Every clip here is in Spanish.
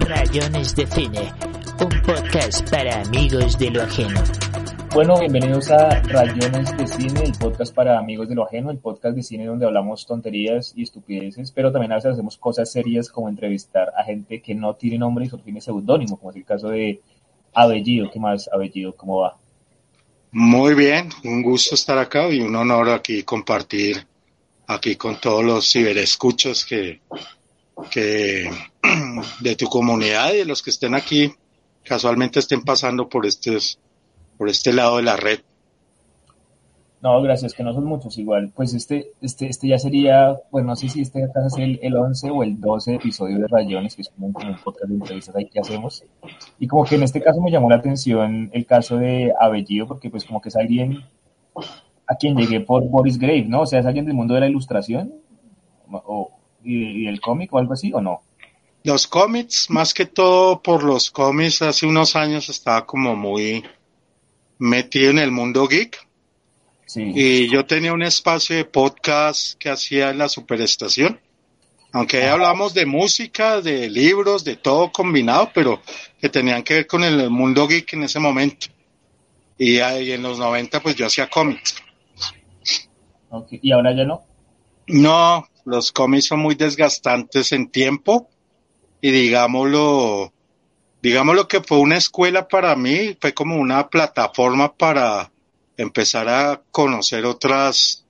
Rayones de Cine, un podcast para amigos de lo ajeno. Bueno, bienvenidos a Rayones de Cine, el podcast para amigos de lo ajeno, el podcast de cine donde hablamos tonterías y estupideces, pero también a veces hacemos cosas serias como entrevistar a gente que no tiene nombre y solo tiene seudónimo, como es el caso de Abellido. ¿Qué más, Abellido? ¿Cómo va? Muy bien, un gusto estar acá y un honor aquí compartir aquí con todos los ciberescuchos que, que de tu comunidad y de los que estén aquí casualmente estén pasando por estos por este lado de la red. No, gracias, que no son muchos igual. Pues este, este, este ya sería, pues no sé si este acá es el, el 11 o el 12 episodio de Rayones, que es como un, como un de entrevistas ahí que hacemos. Y como que en este caso me llamó la atención el caso de Abellido, porque pues como que es alguien a quien llegué por Boris Grave, ¿no? O sea, es alguien del mundo de la ilustración o, y, y el cómic o algo así, ¿o no? Los cómics, más que todo por los cómics, hace unos años estaba como muy metido en el mundo geek. Sí. Y yo tenía un espacio de podcast que hacía en la superestación. Aunque ahí hablamos de música, de libros, de todo combinado, pero que tenían que ver con el mundo geek en ese momento. Y ahí en los 90 pues yo hacía cómics. ¿Y ahora ya no? No, los cómics son muy desgastantes en tiempo y digámoslo, digámoslo que fue una escuela para mí, fue como una plataforma para empezar a conocer otras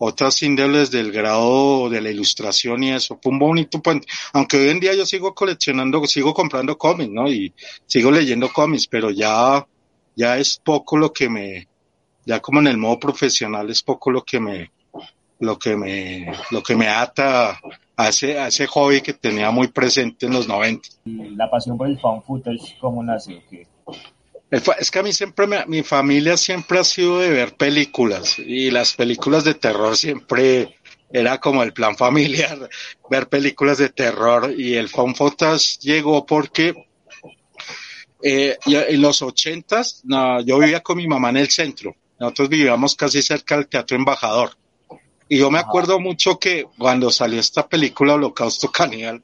otras índoles del grado de la ilustración y eso. Fue un bonito puente. Aunque hoy en día yo sigo coleccionando, sigo comprando cómics, ¿no? Y sigo leyendo cómics, pero ya, ya es poco lo que me, ya como en el modo profesional es poco lo que me, lo que me, lo que me ata a ese, a ese hobby que tenía muy presente en los 90. Y La pasión por el fan footage, ¿cómo? ¿Qué? Es que a mí siempre, me- mi familia siempre ha sido de ver películas y las películas de terror siempre era como el plan familiar, ver películas de terror y el fan footage llegó porque eh, en los ochentas no, yo vivía con mi mamá en el centro, nosotros vivíamos casi cerca del Teatro Embajador y yo me acuerdo mucho que cuando salió esta película Holocausto Caníbal,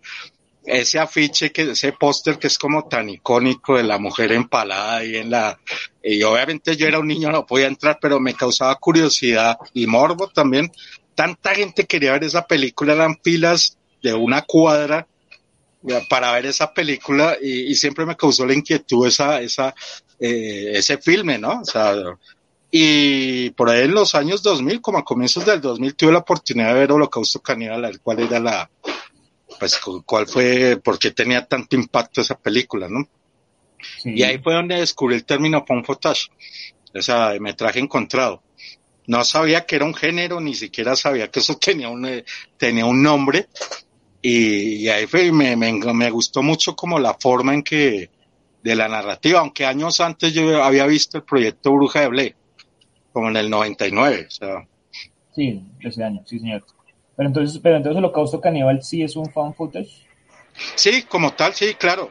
ese afiche, que ese póster que es como tan icónico de la mujer empalada ahí en la... Y obviamente yo era un niño, no podía entrar, pero me causaba curiosidad y morbo también. Tanta gente quería ver esa película, eran filas de una cuadra eh, para ver esa película y, y siempre me causó la inquietud esa, esa, eh, ese filme, ¿no? O sea, y por ahí en los años 2000, como a comienzos del 2000, tuve la oportunidad de ver Holocausto Caníbal, el cual era la, pues, cu- cuál fue, por qué tenía tanto impacto esa película, ¿no? Sí. Y ahí fue donde descubrí el término found footage, o sea, metraje encontrado. No sabía que era un género, ni siquiera sabía que eso tenía un, eh, tenía un nombre. Y, y ahí fue, y me, me, me gustó mucho como la forma en que, de la narrativa, aunque años antes yo había visto el proyecto Bruja de Blair, como en el 99, o sea, Sí, ese año, sí, señor. Pero entonces, pero entonces Holocausto Caníbal sí es un fan footage. Sí, como tal, sí, claro.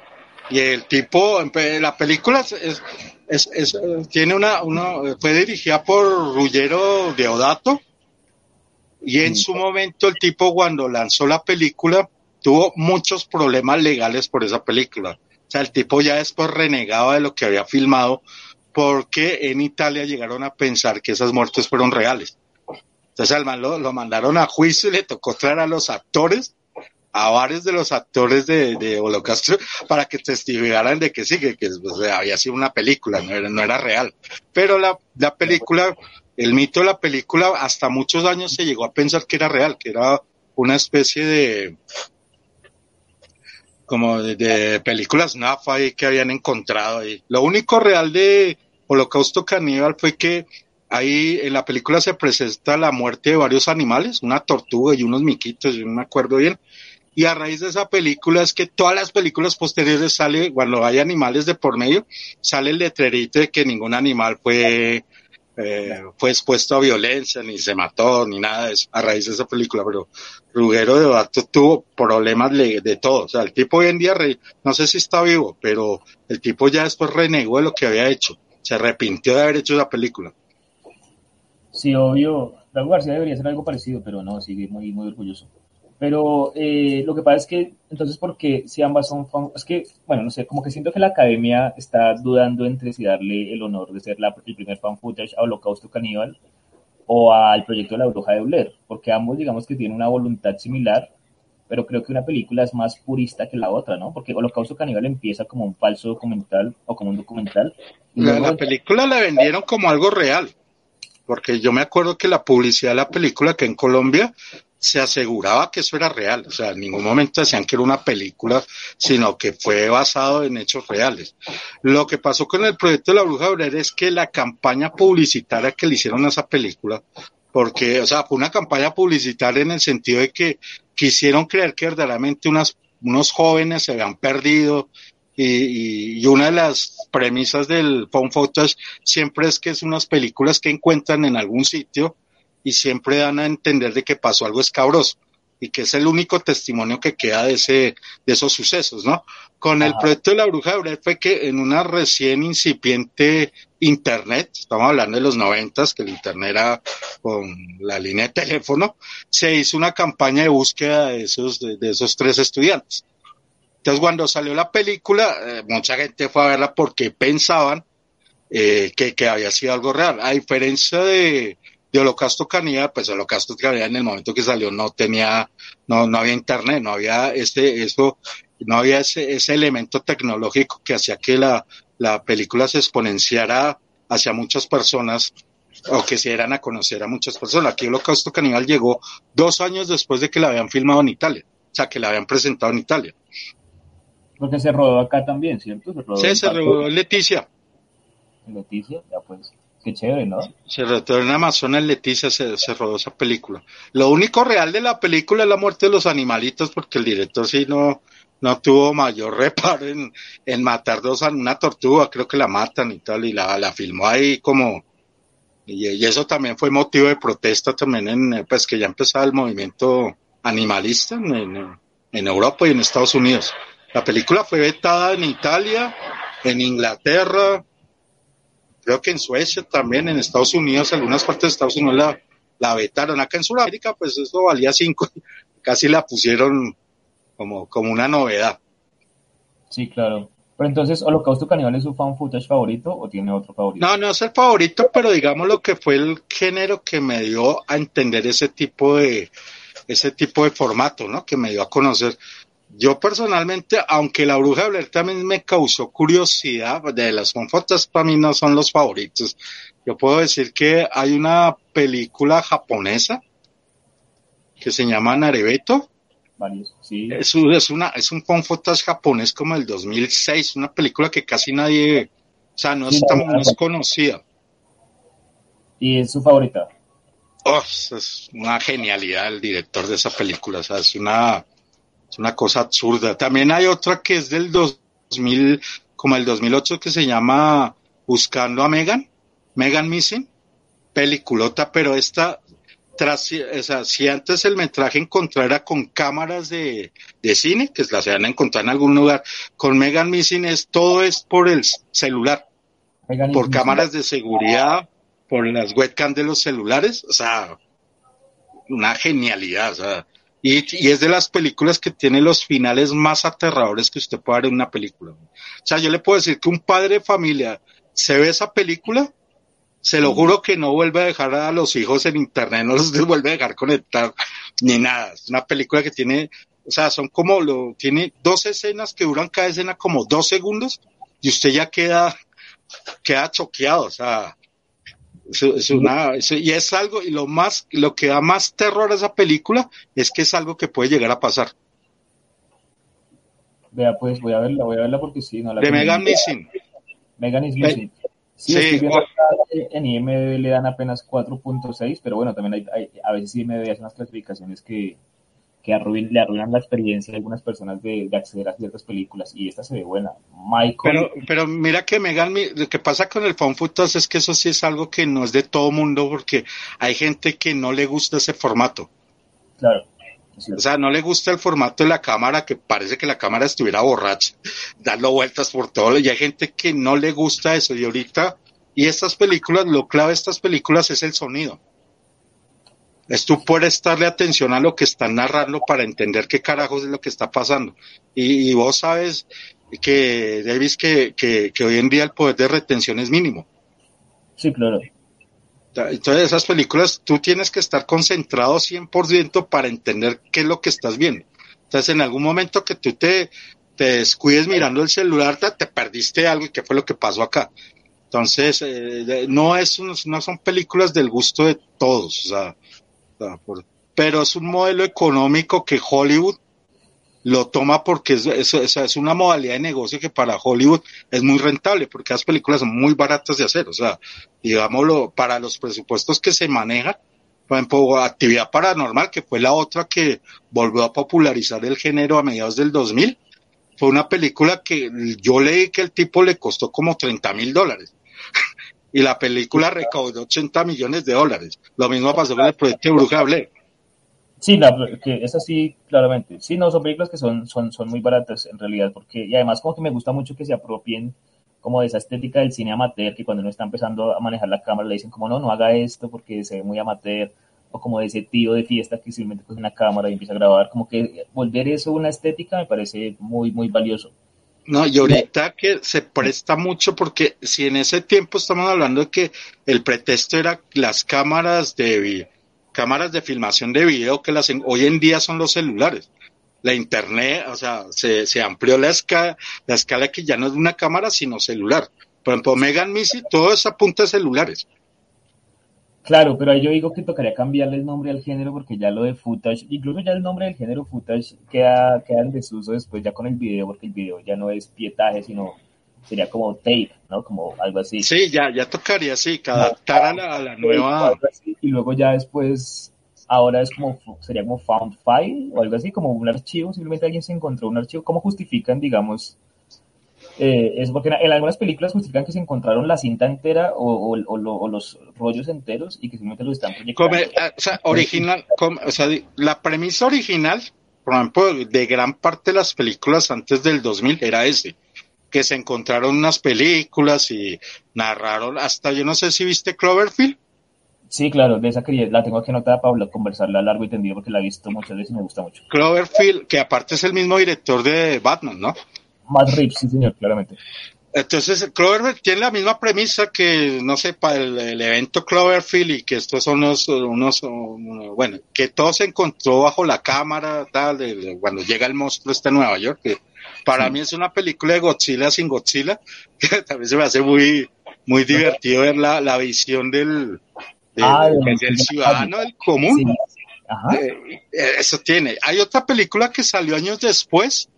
Y el tipo, la película es, es, tiene una, una, fue dirigida por Ruggero Deodato. Y en Sí. su momento el tipo cuando lanzó la película tuvo muchos problemas legales por esa película. O sea, el tipo ya después renegaba de lo que había filmado porque en Italia llegaron a pensar que esas muertes fueron reales. Entonces al man lo, lo mandaron a juicio y le tocó traer a los actores, a varios de los actores de, de Holocausto, para que testificaran de que sí, que, que, pues, había sido una película, no era, no era real. Pero la, la película, el mito de la película, hasta muchos años se llegó a pensar que era real, que era una especie de como de, de películas NAFA ahí que habían encontrado ahí. Lo único real de Holocausto Caníbal fue que ahí en la película se presenta la muerte de varios animales, una tortuga y unos miquitos, yo no me acuerdo bien. Y a raíz de esa película es que todas las películas posteriores sale, cuando hay animales de por medio, sale el letrerito de que ningún animal fue, eh, fue expuesto a violencia, ni se mató, ni nada de eso, a raíz de esa película. Pero Ruggero de Bato tuvo problemas de, de todo. O sea, el tipo hoy en día, re, no sé si está vivo, pero el tipo ya después renegó de lo que había hecho. Se arrepintió de haber hecho esa película. Sí, obvio. Dago García debería hacer algo parecido, pero no, sigue muy, muy orgulloso. Pero eh, lo que pasa es que, entonces, porque si ambas son, es que, bueno, no sé, como que siento que la academia está dudando entre si darle el honor de ser la, el primer fan footage a Holocausto Caníbal o al proyecto de la bruja de Blair, porque ambos digamos que tienen una voluntad similar, pero creo que una película es más purista que la otra, ¿no? Porque Holocausto Caníbal empieza como un falso documental o como un documental. la, la película la vendieron como algo real, porque yo me acuerdo que la publicidad de la película que en Colombia se aseguraba que eso era real, o sea, en ningún momento decían que era una película, sino que fue basado en hechos reales. Lo que pasó con el proyecto de la Bruja Obrera es que la campaña publicitaria que le hicieron a esa película, porque, o sea, fue una campaña publicitaria en el sentido de que quisieron creer que verdaderamente unas, unos jóvenes se habían perdido, y, y, una de las premisas del phone footage siempre es que es unas películas que encuentran en algún sitio y siempre dan a entender de que pasó algo escabroso y que es el único testimonio que queda de ese de esos sucesos, ¿no? Con el proyecto de la bruja de fue que en una recién incipiente internet, estamos hablando de los noventas, que el internet era con la línea de teléfono, se hizo una campaña de búsqueda de esos de, esos tres estudiantes. Entonces cuando salió la película, eh, mucha gente fue a verla porque pensaban eh, que, que había sido algo real. A diferencia de, de Holocausto Caníbal, pues Holocausto Caníbal en el momento que salió no tenía, no, no había internet, no había este, eso, no había ese, ese elemento tecnológico que hacía que la, la película se exponenciara hacia muchas personas o que se dieran a conocer a muchas personas. Aquí Holocausto Caníbal llegó dos años después de que la habían filmado en Italia, o sea, que la habían presentado en Italia. Porque se rodó acá también, ¿cierto? Se rodó sí, se rodó Leticia. Leticia, ya pues. Qué chévere, ¿no? Se rodó en Amazonas Leticia, se, se, rodó esa película. Lo único real de la película es la muerte de los animalitos, porque el director sí no, no tuvo mayor reparo en, en matar dos una tortuga, creo que la matan y tal, y la, la filmó ahí como, y, y, eso también fue motivo de protesta también en, pues que ya empezaba el movimiento animalista en, en, en Europa y en Estados Unidos. La película fue vetada en Italia, en Inglaterra, creo que en Suecia también, en Estados Unidos, algunas partes de Estados Unidos la, la vetaron. Acá en Sudamérica, pues eso valía cinco, casi la pusieron como, como una novedad. Sí, claro. Pero entonces, ¿Holocausto Caníbal es su fan footage favorito o tiene otro favorito? No, no es el favorito, pero digamos lo que fue el género que me dio a entender ese tipo de, ese tipo de formato, ¿no? Que me dio a conocer yo personalmente, aunque La Bruja de Blair también me causó curiosidad, de las fotos para mí no son los favoritos. Yo puedo decir que hay una película japonesa que se llama Narebeto. Sí. Es, es, una, es un fotos japonés como el 2006, una película que casi nadie, o sea, no, es, tan, no es conocida. ¿Y es su favorita? Oh, es una genialidad el director de esa película, o sea, es una, es una cosa absurda. También hay otra que es del 2000, como el 2008, que se llama Buscando a Megan, Megan Missing, peliculota, pero esta, tras, o sea, si antes el metraje encontrara con cámaras de, de cine, que las se van a encontrar en algún lugar, con Megan Missing es todo es por el celular, Megan por cámaras de seguridad, por las webcams de los celulares, o sea, una genialidad, o sea, y, y, es de las películas que tiene los finales más aterradores que usted puede ver en una película. O sea, yo le puedo decir que un padre de familia se ve esa película, se lo juro que no vuelve a dejar a los hijos en internet, no los vuelve a dejar conectar ni nada. Es una película que tiene, o sea, son como lo, tiene dos escenas que duran cada escena como dos segundos y usted ya queda, queda choqueado, o sea, es, una, y es algo, y lo más, lo que da más terror a esa película es que es algo que puede llegar a pasar. Vea, pues voy a verla, voy a verla porque sí, no la De Megan Missing. Megan is Missing. Sí, sí en IMDb le dan apenas 4.6, pero bueno, también hay, hay, a veces IMDb hace unas clasificaciones que, que arruin, le arruinan la experiencia de algunas personas de, de, acceder a ciertas películas y esta se ve buena. Michael. Pero, pero mira que Megan, lo que pasa con el phone footage es que eso sí es algo que no es de todo mundo porque hay gente que no le gusta ese formato. Claro. O sea, no le gusta el formato de la cámara, que parece que la cámara estuviera borracha, dando vueltas por todo, y hay gente que no le gusta eso, y ahorita, y estas películas, lo clave de estas películas es el sonido. Es tú prestarle atención a lo que están narrando para entender qué carajos es lo que está pasando. Y, vos sabes que, Davis, que, que, que hoy en día el poder de retención es mínimo. Sí, claro. Entonces, esas películas tú tienes que estar concentrado 100% para entender qué es lo que estás viendo. Entonces, en algún momento que tú te, te descuides mirando el celular, te, perdiste algo y qué fue lo que pasó acá. Entonces, eh, no, es, no son películas del gusto de todos, o sea, pero es un modelo económico que Hollywood lo toma porque es, una modalidad de negocio que para Hollywood es muy rentable, porque las películas son muy baratas de hacer, o sea, digámoslo, para los presupuestos que se manejan, por ejemplo, Actividad Paranormal, que fue la otra que volvió a popularizar el género a mediados del 2000, fue una película que yo leí que el tipo le costó como 30 mil dólares. Y la película recaudó 80 millones de dólares. Lo mismo pasó con el proyecto de Bruja Blair. Sí, que es así, claramente. Sí, no, son películas que son, son, son muy baratas en realidad, porque, y además como que me gusta mucho que se apropien como de esa estética del cine amateur, que cuando uno está empezando a manejar la cámara le dicen como, no, no haga esto porque se ve muy amateur, o como de ese tío de fiesta que simplemente coge una cámara y empieza a grabar, como que volver eso una estética me parece muy, muy valioso. No, y ahorita que se presta mucho porque si en ese tiempo estamos hablando de que el pretexto era las cámaras de cámaras de filmación de video que las hoy en día son los celulares. La internet, o sea, se, se amplió la escala, la escala que ya no es una cámara sino celular. Por ejemplo, Megan Missy, todo es a punta de celulares. Claro, pero yo digo que tocaría cambiarle el nombre al género porque ya lo de footage, incluso ya el nombre del género footage queda, queda en desuso después ya con el video, porque el video ya no es pietaje, sino sería como tape, ¿no? Como algo así. Sí, ya, ya tocaría, sí, que adaptar a la, a la nueva... Y luego ya después, ahora es como, sería como found file o algo así, como un archivo, simplemente alguien se encontró un archivo. ¿Cómo justifican, digamos, eh, es porque en, algunas películas justifican que se encontraron la cinta entera o, los rollos enteros y que simplemente los están proyectando. Eh, o sea, original, o sea, la premisa original, por ejemplo, de gran parte de las películas antes del 2000 era ese, que se encontraron unas películas y narraron, hasta yo no sé si viste Cloverfield. Sí, claro, de esa quería, la tengo aquí anotada para conversarla largo y tendido porque la he visto muchas veces y me gusta mucho. Cloverfield, que aparte es el mismo director de Batman, ¿no? Matt Reeves, sí señor, claramente. Entonces, Cloverfield tiene la misma premisa que, no sé, para el, evento Cloverfield y que estos son unos, unos, bueno, que todo se encontró bajo la cámara, tal, cuando llega el monstruo este Nueva York, que para mí es una película de Godzilla sin Godzilla, que también se me hace muy, muy divertido ver la, la visión del, del, ah, ciudadano, del común. Eh, eh, eso tiene. Hay otra película que salió años después,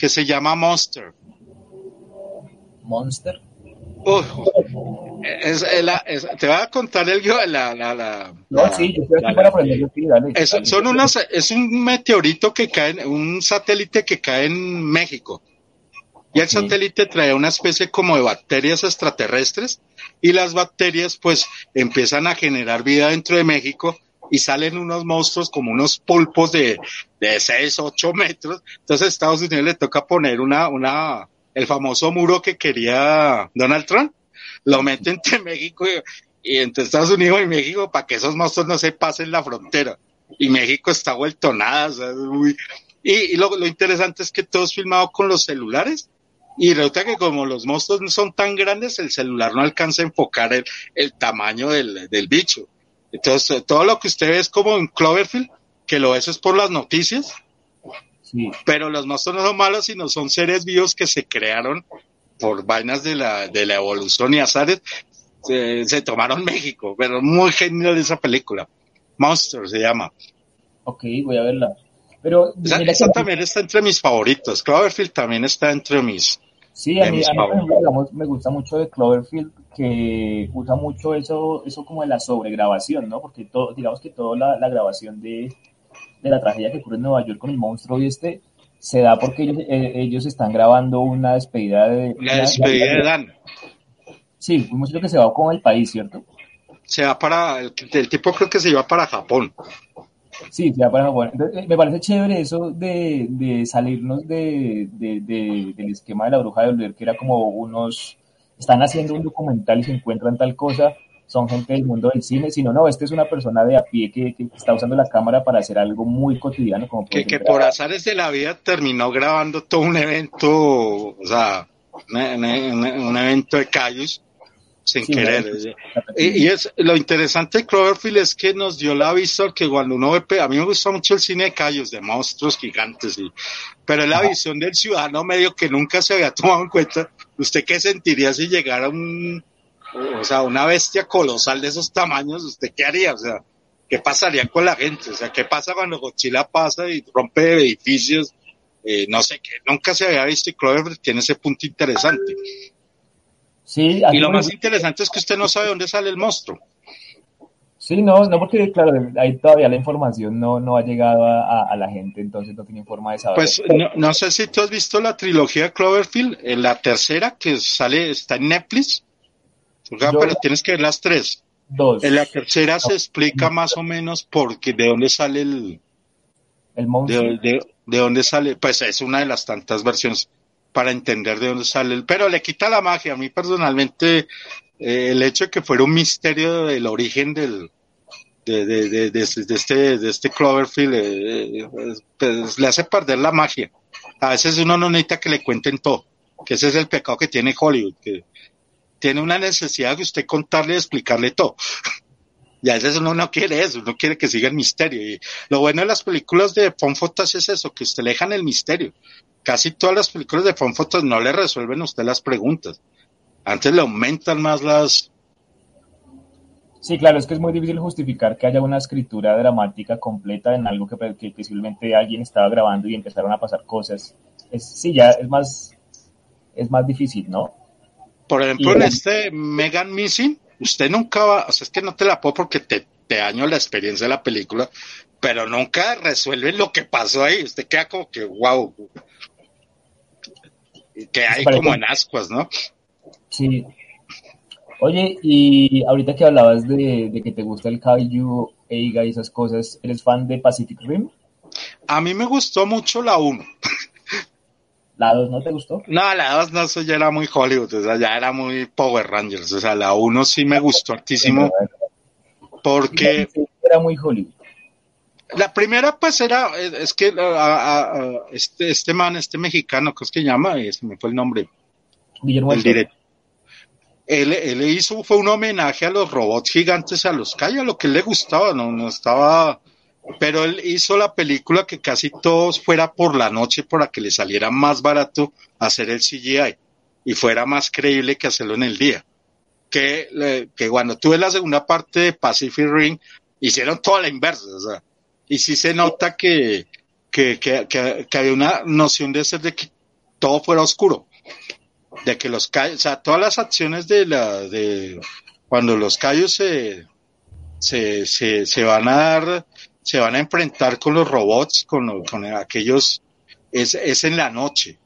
que se llama Monster. Monster. es, te voy a contar el la, la, la no, sí, yo estoy aquí para aprender es, son unas, es un meteorito que cae, un satélite que cae en México. Y el satélite trae una especie como de bacterias extraterrestres y las bacterias pues empiezan a generar vida dentro de México y salen unos monstruos como unos pulpos de, de 6, 8 metros. Entonces a Estados Unidos le toca poner una, una, el famoso muro que quería Donald Trump. Lo mete entre México y, entre Estados Unidos y México para que esos monstruos no se pasen la frontera. Y México está vuelto nada. y, lo, lo interesante es que todo es filmado con los celulares. Y resulta que como los monstruos no son tan grandes, el celular no alcanza a enfocar el, el tamaño del, del bicho. Entonces, todo lo que usted ve es como en Cloverfield, que lo ves es por las noticias, sí. pero los monstruos no son malos, sino son seres vivos que se crearon por vainas de la, de la evolución y azares. Se, tomaron México, pero muy genial esa película. Monster se llama. Ok, voy a verla. Pero esa, también está entre mis favoritos. Cloverfield también está entre mis. Sí, a mí, me gusta mucho de Cloverfield que usa mucho eso, eso como de la sobregrabación, ¿no? Porque todo, digamos que toda la, grabación de, la tragedia que ocurre en Nueva York con el monstruo y este se da porque ellos, eh, ellos están grabando una despedida de... La despedida de Dan. Sí, un monstruo que se va con el país, ¿cierto? Se va para, el, el tipo creo que se iba para Japón. Sí, va para Japón. Eh, me parece chévere eso de, de salirnos de, de, del esquema de la bruja de Blair, que era como unos están haciendo un documental y se encuentran tal cosa, son gente del mundo del cine, sino no, este es una persona de a pie que, que está usando la cámara para hacer algo muy cotidiano. Como que, que por azares de la vida terminó grabando todo un evento, o sea, un, evento de callos sin querer. y, es lo interesante de Cloverfield es que nos dio la visión que cuando uno ve, a mí me gusta mucho el cine de callos, de monstruos gigantes, y, pero es la visión del ciudadano medio que nunca se había tomado en cuenta. ¿Usted qué sentiría si llegara un, o sea, una bestia colosal de esos tamaños, ¿usted qué haría? O sea, ¿qué pasaría con la gente? O sea, ¿qué pasa cuando Godzilla pasa y rompe edificios? Eh, no sé, que nunca se había visto y Clover tiene ese punto interesante. Sí, y lo más interesante es que usted no sabe dónde sale el monstruo. Sí, no, no porque claro, ahí todavía la información no, no ha llegado a, la gente, entonces no tiene forma de saber. Pues no, no, sé si tú has visto la trilogía Cloverfield, en la tercera que sale, está en Netflix, pero tienes que ver las tres. Dos. En la tercera se explica más o menos porque de dónde sale el... El monstruo. De, dónde sale, pues es una de las tantas versiones para entender de dónde sale. Pero le quita la magia. A mí personalmente eh, el hecho de que fuera un misterio del origen del... De, de, de, este, de este Cloverfield eh, pues, le hace perder la magia. A veces uno no necesita que le cuenten todo, que ese es el pecado que tiene Hollywood, que tiene una necesidad de usted contarle y explicarle todo. Y a veces uno no quiere eso, uno quiere que siga el misterio. Y lo bueno de las películas de Fonfotas es eso, que usted le dejan el misterio. Casi todas las películas de Fonfotas no le resuelven a usted las preguntas. Antes le aumentan más las... Sí, claro, es que es muy difícil justificar que haya una escritura dramática completa en algo que, que posiblemente alguien estaba grabando y empezaron a pasar cosas. Es, sí, ya es más, es más difícil, ¿no? Por ejemplo, en este Megan Missing, usted nunca va, o sea, es que no te la puedo porque te, te daño la experiencia de la película, pero nunca resuelven lo que pasó ahí. Usted queda como que, wow, que hay como en ascuas, ¿no? Sí. Oye, y ahorita que hablabas de, de que te gusta el Kaiju, Eiga y esas cosas, ¿eres fan de Pacific Rim? A mí me gustó mucho la 1. ¿La 2 no te gustó? No, la 2 no, eso ya era muy Hollywood, o sea, ya era muy Power Rangers, o sea, la 1 sí me gustó altísimo, porque... Era muy Hollywood. La primera pues era, es que este, este man, este mexicano, ¿cómo es que llama? Se me fue el nombre. Guillermo el directo. Él, él, hizo, fue un homenaje a los robots gigantes, a los Kai, a lo que le gustaba, no, no estaba pero él hizo la película que casi todos fuera por la noche para que le saliera más barato hacer el CGI y fuera más creíble que hacerlo en el día. Que, que cuando tuve la segunda parte de Pacific Ring, hicieron toda la inversa, o sea, y sí se nota que, que, que, que, había una noción de ser de que todo fuera oscuro, de que los callos, o sea, todas las acciones de la, de, cuando los callos se, se, se, se van a dar se van a enfrentar con los robots, con, con aquellos, es, es en la noche.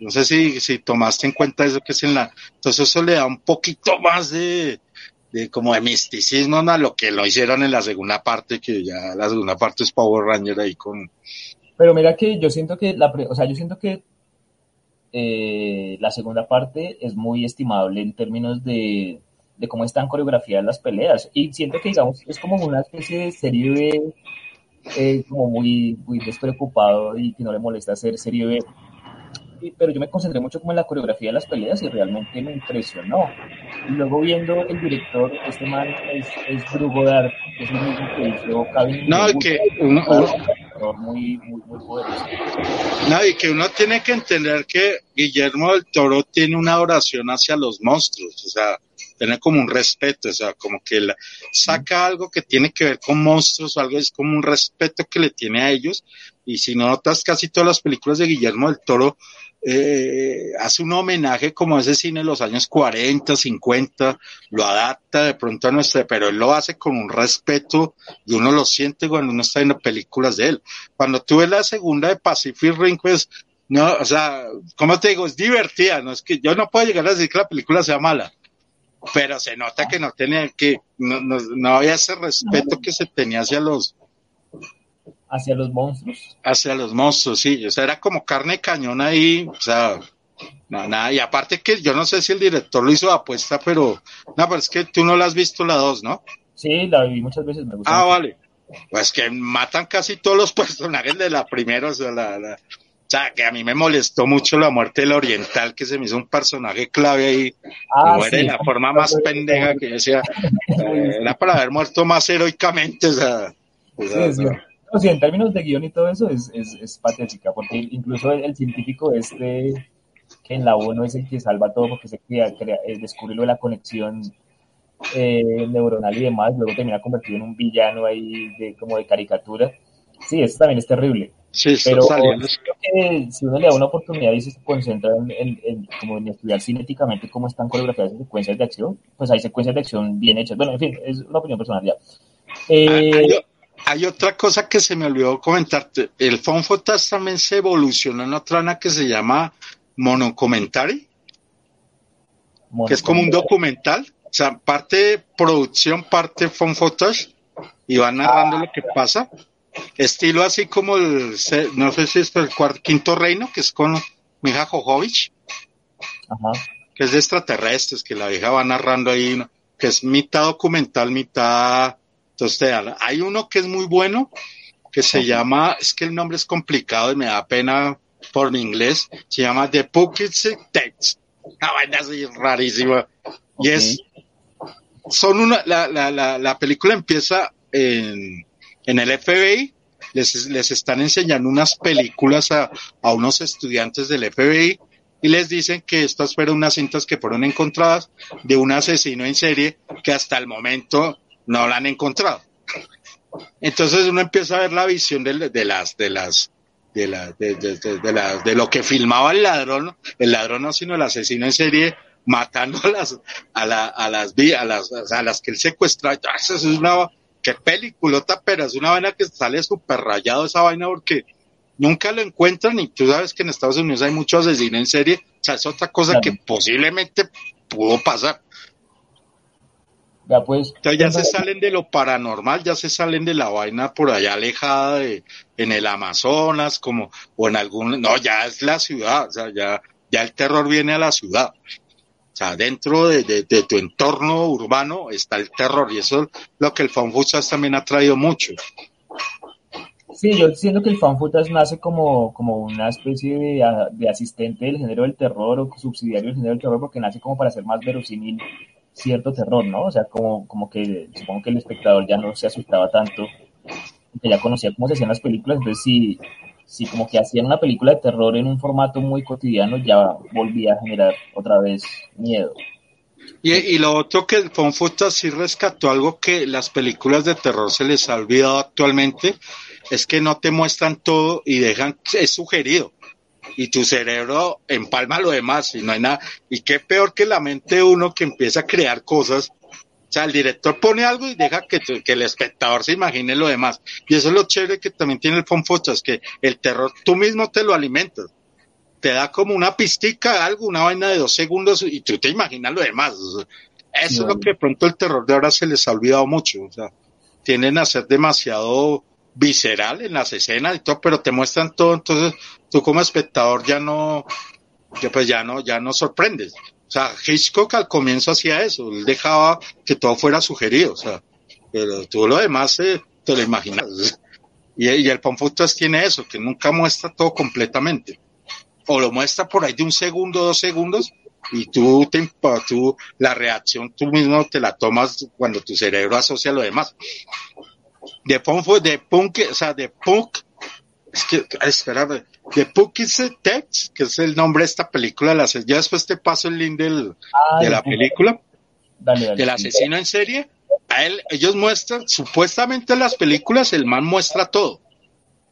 No sé si, si tomaste en cuenta eso que es en la, entonces eso le da un poquito más de, de como de misticismo a lo que lo hicieron en la segunda parte, que ya la segunda parte es Power Ranger ahí con. Pero mira que yo siento que la, o sea, yo siento que eh, la segunda parte es muy estimable en términos de, de cómo están coreografiadas las peleas. Y siento que, digamos, es como una especie de serie B, eh, como muy, muy despreocupado y que no le molesta hacer serie B. pero yo me concentré mucho como en la coreografía de las peleas y realmente me impresionó. Y luego viendo el director, este man es, es Drew Goddard, que es el mismo que hizo Cabin. No, que uno, muy, muy, muy poderoso. No, y que uno tiene que entender que Guillermo del Toro tiene una oración hacia los monstruos, o sea, tener como un respeto, o sea, como que la, saca algo que tiene que ver con monstruos o algo, es como un respeto que le tiene a ellos. Y si no notas casi todas las películas de Guillermo del Toro, eh, hace un homenaje como ese cine de los años 40, 50, lo adapta de pronto a nuestra, pero él lo hace con un respeto y uno lo siente cuando uno está viendo películas de él. Cuando tuve la segunda de Pacific Ring, pues, no, o sea, como te digo, es divertida, no es que yo no puedo llegar a decir que la película sea mala, pero se nota que no tenía que, no, no, no había ese respeto que se tenía hacia los hacia los monstruos. Hacia los monstruos, sí, o sea, era como carne cañón ahí, o sea, No, nada, y aparte que yo no sé si el director lo hizo de apuesta, pero no, pero es que tú no la has visto la 2, ¿no? Sí, la vi muchas veces, me gusta. Ah, mucho. vale. Pues que matan casi todos los personajes de la primera, o sea, la, la- o sea, que a mí me molestó mucho la muerte del oriental, que se me hizo un personaje clave ahí, Ah, y muere de sí. la forma más pendeja que yo decía, eh, era para haber muerto más heroicamente, o sea, o Sí, sea, sí. o sea, No, sí, en términos de guion y todo eso es, es, es patética, porque incluso el, el científico este, que en la 1 es el que salva todo porque se crea, crea, eh, descubre lo de la conexión eh, neuronal y demás, luego termina convertido en un villano ahí de, como de caricatura. Sí, eso también es terrible. Sí, Pero que si uno le da una oportunidad y se concentra en, en- en- como en estudiar cinéticamente cómo están coreografiadas esas secuencias de acción, pues hay secuencias de acción bien hechas. Bueno, en fin, es una opinión personal ya. Eh, hay, hay otra cosa que se me olvidó comentarte. El Phone Footage también se evolucionó en otra ana que se llama Monocomentary, que es como un documental. O sea, parte producción, parte Phone Footage, y van narrando lo que pasa. Estilo así como el, no sé si es el cuarto, quinto reino, que es con Mija Jojovic, Ajá. que es de extraterrestres, que la vieja va narrando ahí, ¿no? que es mitad documental, mitad... Entonces, hay uno que es muy bueno, que se llama, es que el nombre es complicado y me da pena por mi inglés, se llama The Poughkeepsie Text. Una vaina así rarísima. Y es, son una, la, la, la, la película empieza en, en el FBI, les, les están enseñando unas películas a, a unos estudiantes del FBI y les dicen que estas fueron unas cintas que fueron encontradas de un asesino en serie que hasta el momento no la han encontrado. Entonces uno empieza a ver la visión de, de las, de las, de la, de, de, la- de lo que filmaba el ladrón, el ladrón no, sino el asesino en serie, matando a las, a la, a las, a las, a las que él secuestraba. Eso es una, qué peliculota, pero es una vaina que sale súper rayado esa vaina porque nunca lo encuentran y tú sabes que en Estados Unidos hay muchos asesinos en serie, o sea, es otra cosa Claro. que posiblemente pudo pasar. Ya pues. Entonces ya se salen de lo paranormal, ya se salen de la vaina por allá alejada de, en el Amazonas, como, o en algún, no, ya es la ciudad, o sea, ya, ya el terror viene a la ciudad. O sea, dentro de, de, de tu entorno urbano está el terror y eso es lo que el Footage también ha traído mucho. Sí, yo siento que el fan footage nace como, como una especie de, de asistente del género del terror o subsidiario del género del terror porque nace como para hacer más verosímil cierto terror, ¿no? O sea, como, como que supongo que el espectador ya no se asustaba tanto, que ya conocía cómo se hacían las películas, entonces si, si como que hacían una película de terror en un formato muy cotidiano, ya volvía a generar otra vez miedo. Y, y lo otro que el Found Footage sí rescató algo que las películas de terror se les ha olvidado actualmente, es que no te muestran todo y dejan, es sugerido. Y tu cerebro empalma lo demás y no hay nada. Y qué peor que la mente de uno que empieza a crear cosas. O sea, el director pone algo y deja que, el espectador se imagine lo demás. Y eso es lo chévere que también tiene el Found Footage, que el terror tú mismo te lo alimentas. Te da como una pistica, algo, una vaina de dos segundos y tú te imaginas lo demás. O sea, Eso Sí, es lo que de pronto el terror de ahora se les ha olvidado mucho. O sea, tienden a ser demasiado visceral en las escenas y todo, pero te muestran todo, entonces tú como espectador ya no, ya pues ya no, ya no sorprendes. O sea, Hitchcock al comienzo hacía eso, él dejaba que todo fuera sugerido, o sea, pero tú lo demás eh, te lo imaginas. Y, y el Panfutas tiene eso, que nunca muestra todo completamente. O lo muestra por ahí de un segundo, dos segundos, y tú, te, tú la reacción tú mismo te la tomas cuando tu cerebro asocia lo demás. De punk, de punk, o sea, de punk, es que, ay, espérame, is a text, que es el nombre de esta película, la, ya después te paso el link del, Ah, de la película, Dale, dale. del asesino en serie, a él, ellos muestran, supuestamente en las películas el man muestra todo,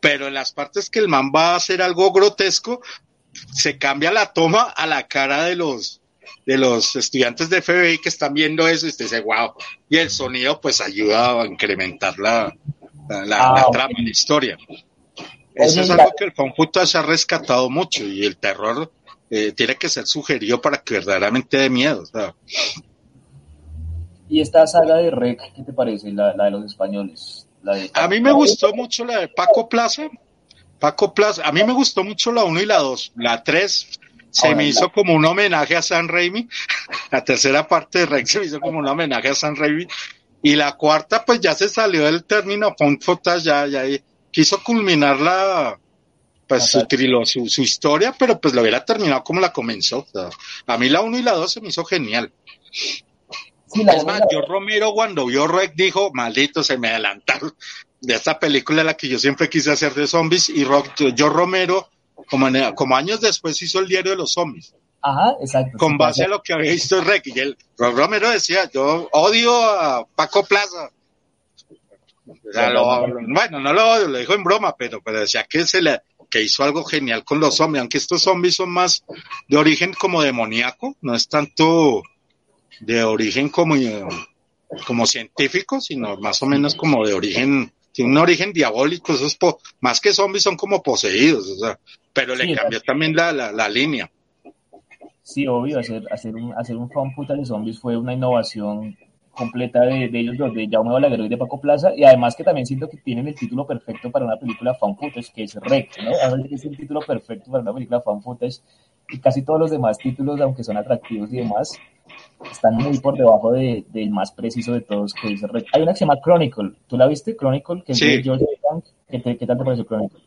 pero en las partes que el man va a hacer algo grotesco, se cambia la toma a la cara de los de los estudiantes de FBI que están viendo eso y usted dice, wow, y el sonido pues ayuda a incrementar la, la, Ah, la trama, la historia. Eso es algo que el Fanfuta se ha rescatado mucho y el terror eh, tiene que ser sugerido para que verdaderamente dé miedo. ¿Y esta saga de Rec, qué te parece? La, la de los españoles. La de- A mí me gustó mucho la de Paco Plaza. Paco Plaza, a mí me gustó mucho la 1 y la 2. La 3 se me hizo como un homenaje a San Raimi. La tercera parte de Rec se me hizo como un homenaje a San Raimi. Y la cuarta, pues ya se salió del término font footage, ya, ya quiso culminar la, pues su, su, su, historia, pero pues lo hubiera terminado como la comenzó. a mí la uno y la dos se me hizo genial. es más, yo Romero cuando vio Rec dijo, maldito, se me adelantaron de esta película la que yo siempre quise hacer de zombies y Rock, yo Romero como, como años después hizo el diario de los zombies. Ajá, exacto. Con base a lo que había visto Rec. Y el Romero decía, yo odio a Paco Plaza. Bueno, no lo odio, lo dijo en broma, pero, pero decía que se le que hizo algo genial con los zombies, aunque estos zombies son más de origen como demoníaco, no es tanto de origen como, como científico, sino más o menos como de origen tiene un origen diabólico, esos más que zombies son como poseídos, o sea, pero le cambió también la, la, línea. Sí, obvio, hacer, hacer un, hacer un fan de zombies fue una innovación completa de, de ellos dos, de Jaume Balagueró y de Paco Plaza, y además que también siento que tienen el título perfecto para una película fan footage, que es Rec, ¿no? es el título perfecto para una película fan footage, y casi todos los demás títulos, aunque son atractivos y demás, están muy por debajo de, del más preciso de todos, que es Rec. Hay una que se llama Chronicle, ¿tú la viste? Chronicle, que es de George ¿Qué, ¿Qué tal te pareció Chronicle?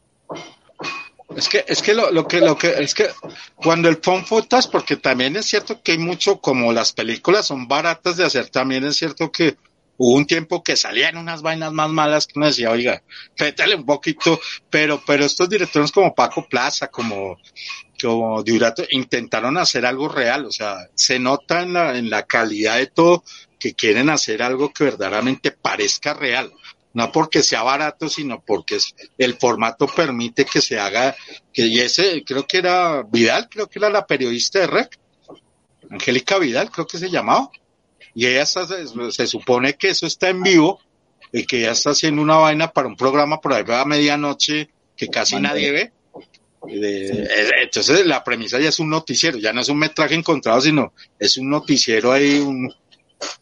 Es que, es que lo, lo que, lo que, es que cuando el phone footage, porque también es cierto que hay mucho, como las películas son baratas de hacer, también es cierto que hubo un tiempo que salían unas vainas más malas que uno decía, oiga, fétale un poquito, pero, pero estos directores como Paco Plaza, como, como Durato, intentaron hacer algo real, o sea, se nota en la, en la calidad de todo que quieren hacer algo que verdaderamente parezca real no porque sea barato, sino porque el formato permite que se haga, que y ese creo que era Vidal, creo que era la periodista de REC, Angélica Vidal, creo que se llamaba, y ella se, supone que eso está en vivo, y que ella está haciendo una vaina para un programa por ahí a medianoche que casi nadie ve. Entonces la premisa ya es un noticiero, ya no es un metraje encontrado, sino es un noticiero ahí, un,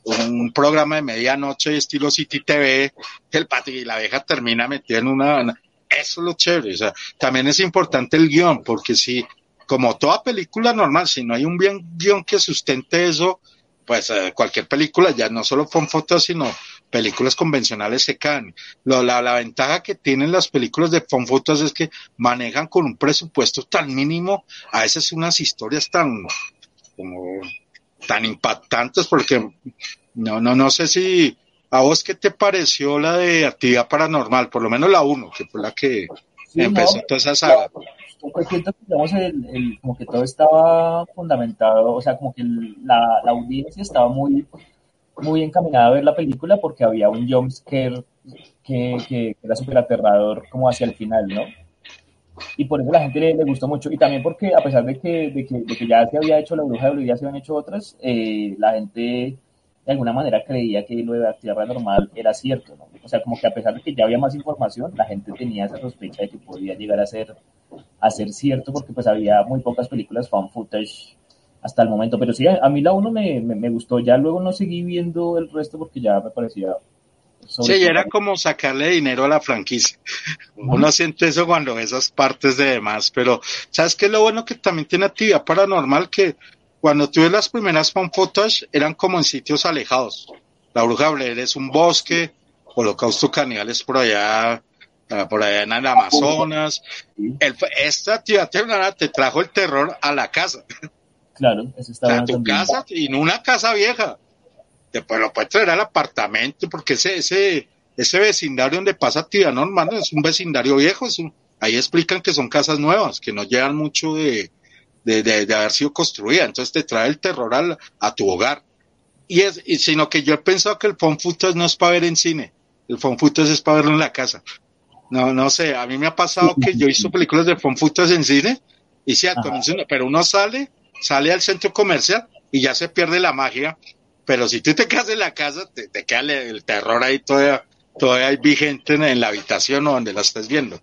un programa de medianoche estilo City TV, el patio y la abeja termina metida en una, eso es lo chévere, o sea, también es importante el guion, porque si, como toda película normal, si no hay un bien guion que sustente eso, pues eh, cualquier película, ya no solo con fotos, sino películas convencionales se caen. La, la, ventaja que tienen las películas de fotos es que manejan con un presupuesto tan mínimo, a veces unas historias tan como tan impactantes porque no, no, no sé si a vos qué te pareció la de actividad paranormal, por lo menos la uno, que fue la que empezó toda esa saga. Pues siento que digamos, el, como que todo estaba fundamentado, o sea, como que la, la audiencia estaba muy, muy encaminada a ver la película porque había un jumpscare que, que, que era súper aterrador como hacia el final, ¿no? Y por eso la gente le, gustó mucho. Y también porque a pesar de que, de que, de que ya se había hecho la bruja de Bolivia, se habían hecho otras, eh, la gente de alguna manera creía que lo de la Tierra Normal era cierto, ¿no? O sea, como que a pesar de que ya había más información, la gente tenía esa sospecha de que podía llegar a ser, a ser cierto porque pues había muy pocas películas fan footage hasta el momento, pero sí, a, mí la uno me, me, me gustó, ya luego no seguí viendo el resto porque ya me parecía Sí, era como sacarle dinero a la franquicia. Uno siente eso cuando esas partes de demás, pero ¿sabes qué es lo bueno que también tiene actividad paranormal? Que cuando tuve las primeras fan footage eran como en sitios alejados. La Bruja Blair es un bosque, Holocausto Caníbal por allá, ah, por allá en el Amazonas. El, esta actividad te trajo el terror a la casa. Claro, eso está A tu casa, y en una casa vieja después lo puedes traer al apartamento, porque ese, ese, ese vecindario donde pasa actividad normal es un vecindario viejo, es ahí explican que son casas nuevas, que no llevan mucho de, de, de, haber sido construidas, entonces te trae el terror al, a tu hogar. Y es, y, sino que yo he pensado que el footage no es para ver en cine, el footage es para verlo en la casa. No, no sé, a mí me ha pasado que yo visto películas de footage en cine, y sí, pero uno sale, sale al centro comercial y ya se pierde la magia pero si tú te quedas en la casa, te, queda el, terror ahí todavía, todavía hay vigente en, la habitación o donde la estés viendo.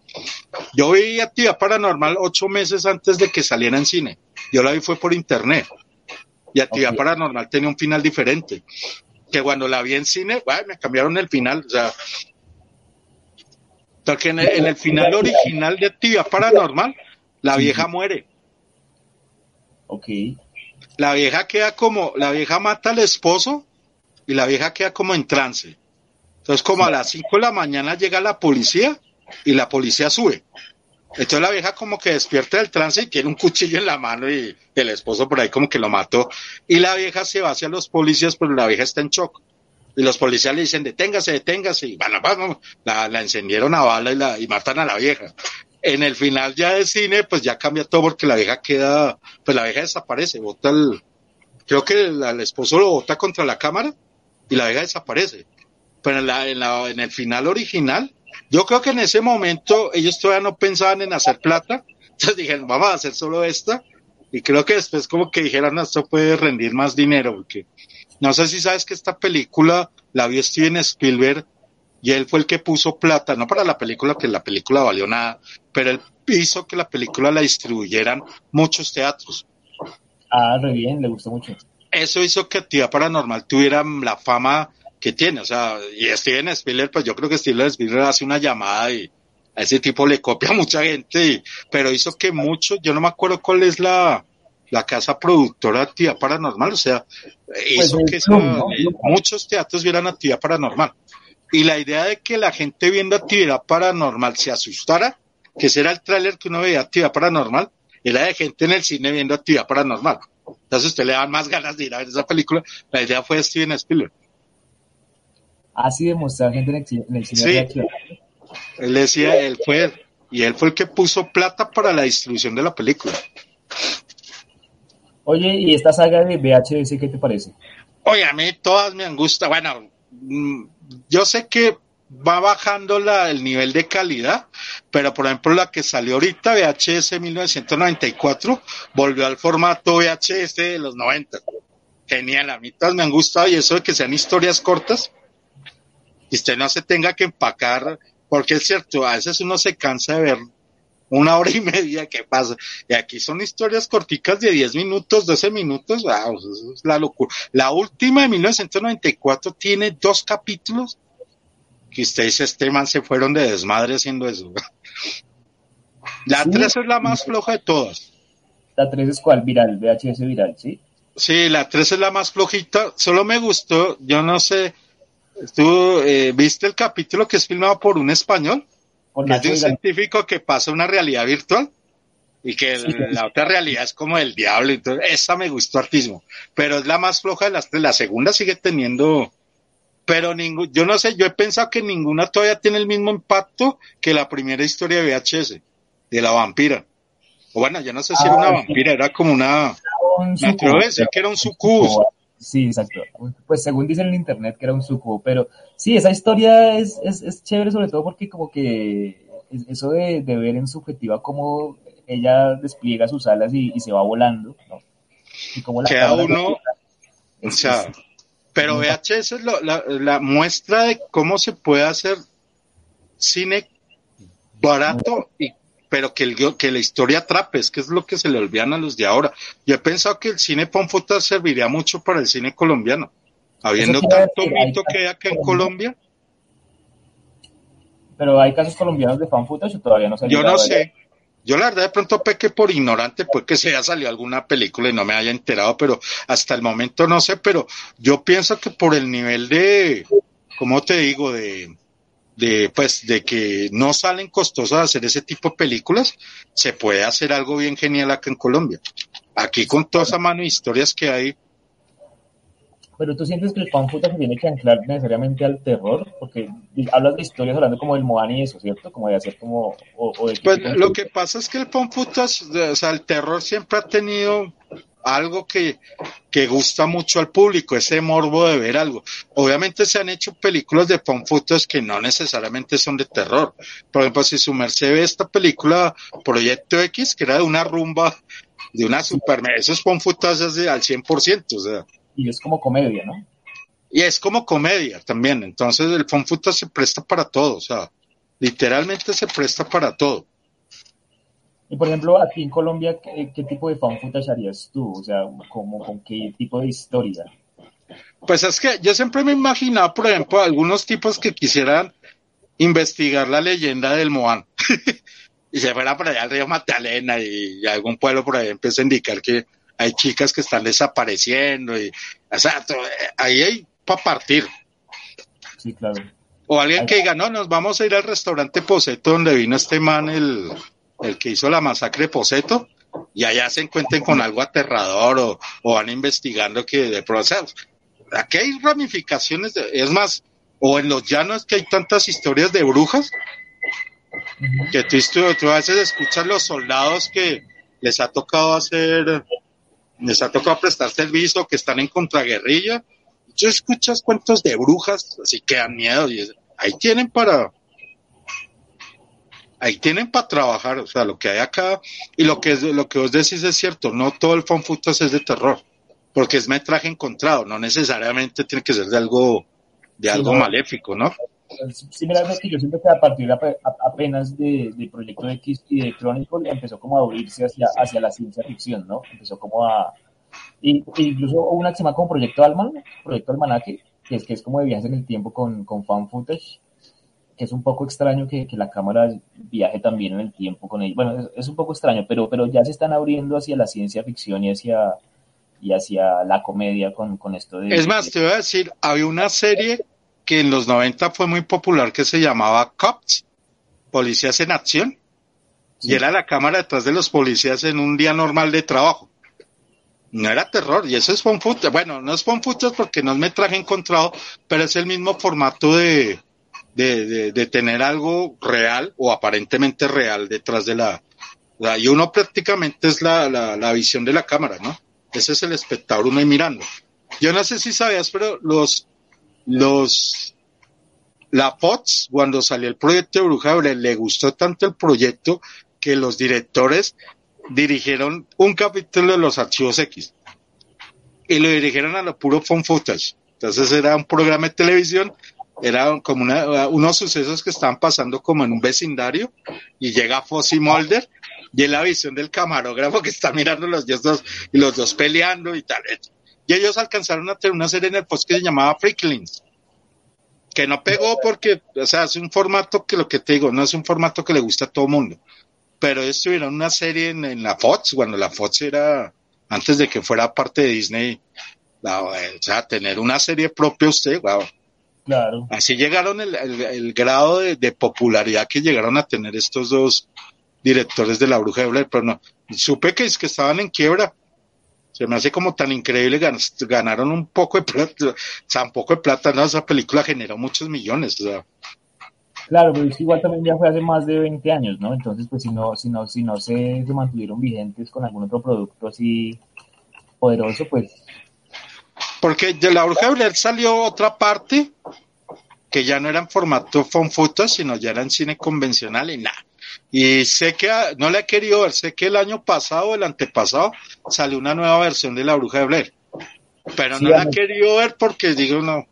Yo vi Actividad Paranormal ocho meses antes de que saliera en cine. Yo la vi fue por internet. Y Actividad Paranormal tenía un final diferente. Que cuando la vi en cine, me cambiaron el final. O sea, porque en el, final original de Actividad Paranormal, la vieja muere. Ok. La vieja queda como, la vieja mata al esposo y la vieja queda como en trance. Entonces, como a las 5 de la mañana llega la policía y la policía sube. Entonces la vieja como que despierta del trance y tiene un cuchillo en la mano y el esposo por ahí como que lo mató. Y la vieja se va hacia los policías, pero la vieja está en shock. Y los policías le dicen, deténgase, deténgase. Y bueno, vamos, la, la encendieron a bala y, la, y matan a la vieja. En el final ya de cine, pues ya cambia todo porque la vieja queda, pues la vieja desaparece, bota el, creo que el, esposo lo bota contra la cámara y la vieja desaparece. Pero en, la, en, la, en el final original, yo creo que en ese momento ellos todavía no pensaban en hacer plata, entonces dijeron, vamos a hacer solo esta, y creo que después como que dijeron, esto puede rendir más dinero, porque no sé si sabes que esta película la vio Steven Spielberg y él fue el que puso plata, no para la película, que la película valió nada, pero él hizo que la película la distribuyeran muchos teatros. Ah, re bien, le gustó mucho. Eso hizo que Actividad Paranormal tuviera la fama que tiene, o sea, y Steven Spielberg, pues yo creo que Steven Spielberg hace una llamada y a ese tipo le copia a mucha gente, y, pero hizo que mucho, yo no me acuerdo cuál es la, la casa productora de actividad paranormal, o sea, hizo Pues, que Zoom, ¿no? eh, muchos teatros vieran actividad paranormal. Y la idea de que la gente viendo actividad paranormal se asustara, que ese era el tráiler que uno veía actividad paranormal, era de gente en el cine viendo actividad paranormal. Entonces usted le dan más ganas de ir a ver esa película. La idea fue de Steven Spielberg. Así de mostrar gente en el, ci- en el cine Sí. reacción. Él decía, él fue, y él fue el que puso plata para la distribución de la película. Oye, ¿y esta saga de VHS qué te parece? Oye, a mí todas me han gustado. Bueno, mm, yo sé que va bajando la, el nivel de calidad, pero por ejemplo la que salió ahorita, VHS 1994, volvió al formato VHS de los 90. Genial, a mí me han gustado y eso de que sean historias cortas, y usted no se tenga que empacar, porque es cierto, a veces uno se cansa de ver una hora y media que pasa. Y aquí son historias corticas de 10 minutos, 12 minutos, wow, eso es la locura. La última de 1994 tiene dos capítulos que usted dice, este man se fueron de desmadre haciendo eso. La Sí. 3 es la más floja de todas. La 3 es cuál, viral, VHS viral, ¿sí? Sí, la 3 es la más flojita. Solo me gustó, yo no sé, ¿tú eh, viste el capítulo que es filmado por un español? Con que es de un científico que pasa una realidad virtual y que Sí, la otra realidad es como el diablo. Entonces, esa me gustó hartísimo. Pero es la más floja de las tres. La segunda sigue teniendo, pero ningún, yo no sé, yo he pensado que ninguna todavía tiene el mismo impacto que la primera historia de VHS, de la vampira. O bueno, yo no sé si era Ah, una vampira, era como una, Un me sucubo. atrevo a decir que era un sucubus. Sí, exacto. Pues según dicen en internet que era un sucubo, pero sí, esa historia es, es, es chévere sobre todo porque como que es- eso de, de ver en subjetiva cómo ella despliega sus alas y, y se va volando, ¿no? Y cómo la Queda uno, o sea, pero VHS es lo- la, la muestra de cómo se puede hacer cine barato y pero que el que la historia atrape, es que es lo que se le olvidan a los de ahora. Yo he pensado que el cine Ponfuta serviría mucho para el cine colombiano. Habiendo tanto decir, hay mito que hay acá en Colombia, Pero hay casos colombianos de fan footage o todavía no se yo no sé. Yo la verdad de pronto peque por ignorante, pues que se haya salido alguna película y no me haya enterado, pero hasta el momento no sé, pero yo pienso que por el nivel de, ¿cómo te digo? De, de, pues, de que no salen costosas hacer ese tipo de películas, se puede hacer algo bien genial acá en Colombia. Aquí con toda esa mano de historias que hay, Pero tú sientes que el fan footage se tiene que anclar necesariamente al terror, porque hablas de historias hablando como del Moana y eso, ¿cierto? Como de hacer como... O, o de Pues lo que pasa es que el Pomputas, o sea, el terror siempre ha tenido algo que, que gusta mucho al público, ese morbo de ver algo. Obviamente se han hecho películas de Pomputas que no necesariamente son de terror. Por ejemplo, si su merced ve esta película Proyecto X, que era de una rumba, de una super, esos Pomputas es al 100%, o sea. Y es como comedia, ¿no? Y es como comedia también, entonces el Pomputas se presta para todo, o sea, literalmente se presta para todo. Y por ejemplo, aquí en Colombia, ¿qué, qué tipo de fan footage harías tú? O sea, como, ¿con qué tipo de historia? Pues es que yo siempre me imaginaba, por ejemplo, algunos tipos que quisieran investigar la leyenda del Moán. y se fuera por allá al río Magdalena y, y algún pueblo por ahí empieza a indicar que hay chicas que están desapareciendo y, o sea, ahí hay para partir. Sí, claro. O alguien que diga, no, nos vamos a ir al restaurante Poseto donde vino este man, el, el que hizo la masacre de Poseto, y allá se encuentren con algo aterrador o, o van investigando que de pronto, aquí hay ramificaciones, es más, o en los llanos que hay tantas historias de brujas, que tú, tú, a veces escuchas los soldados que les ha tocado hacer, les ha tocado prestar servicio, que están en contraguerrilla, tú escuchas cuentos de brujas, así que dan miedo, y ahí tienen para, ahí tienen para trabajar, o sea, lo que hay acá y lo que es, lo que vos decís es cierto, no todo el fanfutas es de terror, porque es metraje encontrado, no necesariamente tiene que ser de algo, de algo maléfico, ¿no? Similarmente, yo siento que a partir de, apenas de, Proyecto X y de Chronicle empezó como a abrirse hacia, hacia la ciencia ficción, ¿no? Empezó como a... Y, incluso una que se llama como Proyecto Alman, Proyecto Almanaque, que es, que es como de viajes en el tiempo con, con fan footage, que es un poco extraño que, que, la cámara viaje también en el tiempo con él. Bueno, es, es, un poco extraño, pero, pero ya se están abriendo hacia la ciencia ficción y hacia, y hacia la comedia con, con esto de... Es más, te voy a decir, había una serie que en los 90 fue muy popular que se llamaba Cops, Policías en Acción, y era la cámara detrás de los policías en un día normal de trabajo. No era terror, y eso es fun Bueno, no es fun porque no es metraje encontrado, pero es el mismo formato de, de, de, tener algo real o aparentemente real detrás de la, la y uno prácticamente es la, la, la, visión de la cámara, ¿no? Ese es el espectador, uno ahí mirando. Yo no sé si sabías, pero los, los, la Fox, cuando salió el proyecto de Bruja le gustó tanto el proyecto que los directores dirigieron un capítulo de los archivos X y lo dirigieron a lo puro phone footage. Entonces era un programa de televisión, era como una, unos sucesos que estaban pasando como en un vecindario y llega Fossi Mulder y es la visión del camarógrafo que está mirando los dos y los dos peleando y tal. Y ellos alcanzaron a tener una serie en el post que se llamaba Freaklings, que no pegó porque, o sea, es un formato que lo que te digo, no es un formato que le gusta a todo el mundo. Pero ellos tuvieron una serie en, la Fox, cuando la Fox era, antes de que fuera parte de Disney, o sea, tener una serie propia usted, wow. Claro. Así llegaron el, el, grado de, de, popularidad que llegaron a tener estos dos directores de La Bruja de Blair, pero no, supe que es que estaban en quiebra se me hace como tan increíble, ganaron un poco de plata, un poco de plata, no, esa película generó muchos millones, o sea. Claro, pero igual también ya fue hace más de 20 años, ¿no? Entonces, pues si no, si no, si no se, se mantuvieron vigentes con algún otro producto así poderoso, pues. Porque de la Bruja de Blair salió otra parte que ya no era en formato photos, sino ya era en cine convencional y nada. Y sé que no la he querido ver, sé que el año pasado el antepasado salió una nueva versión de La Bruja de Blair, pero no la he querido ver porque digo no.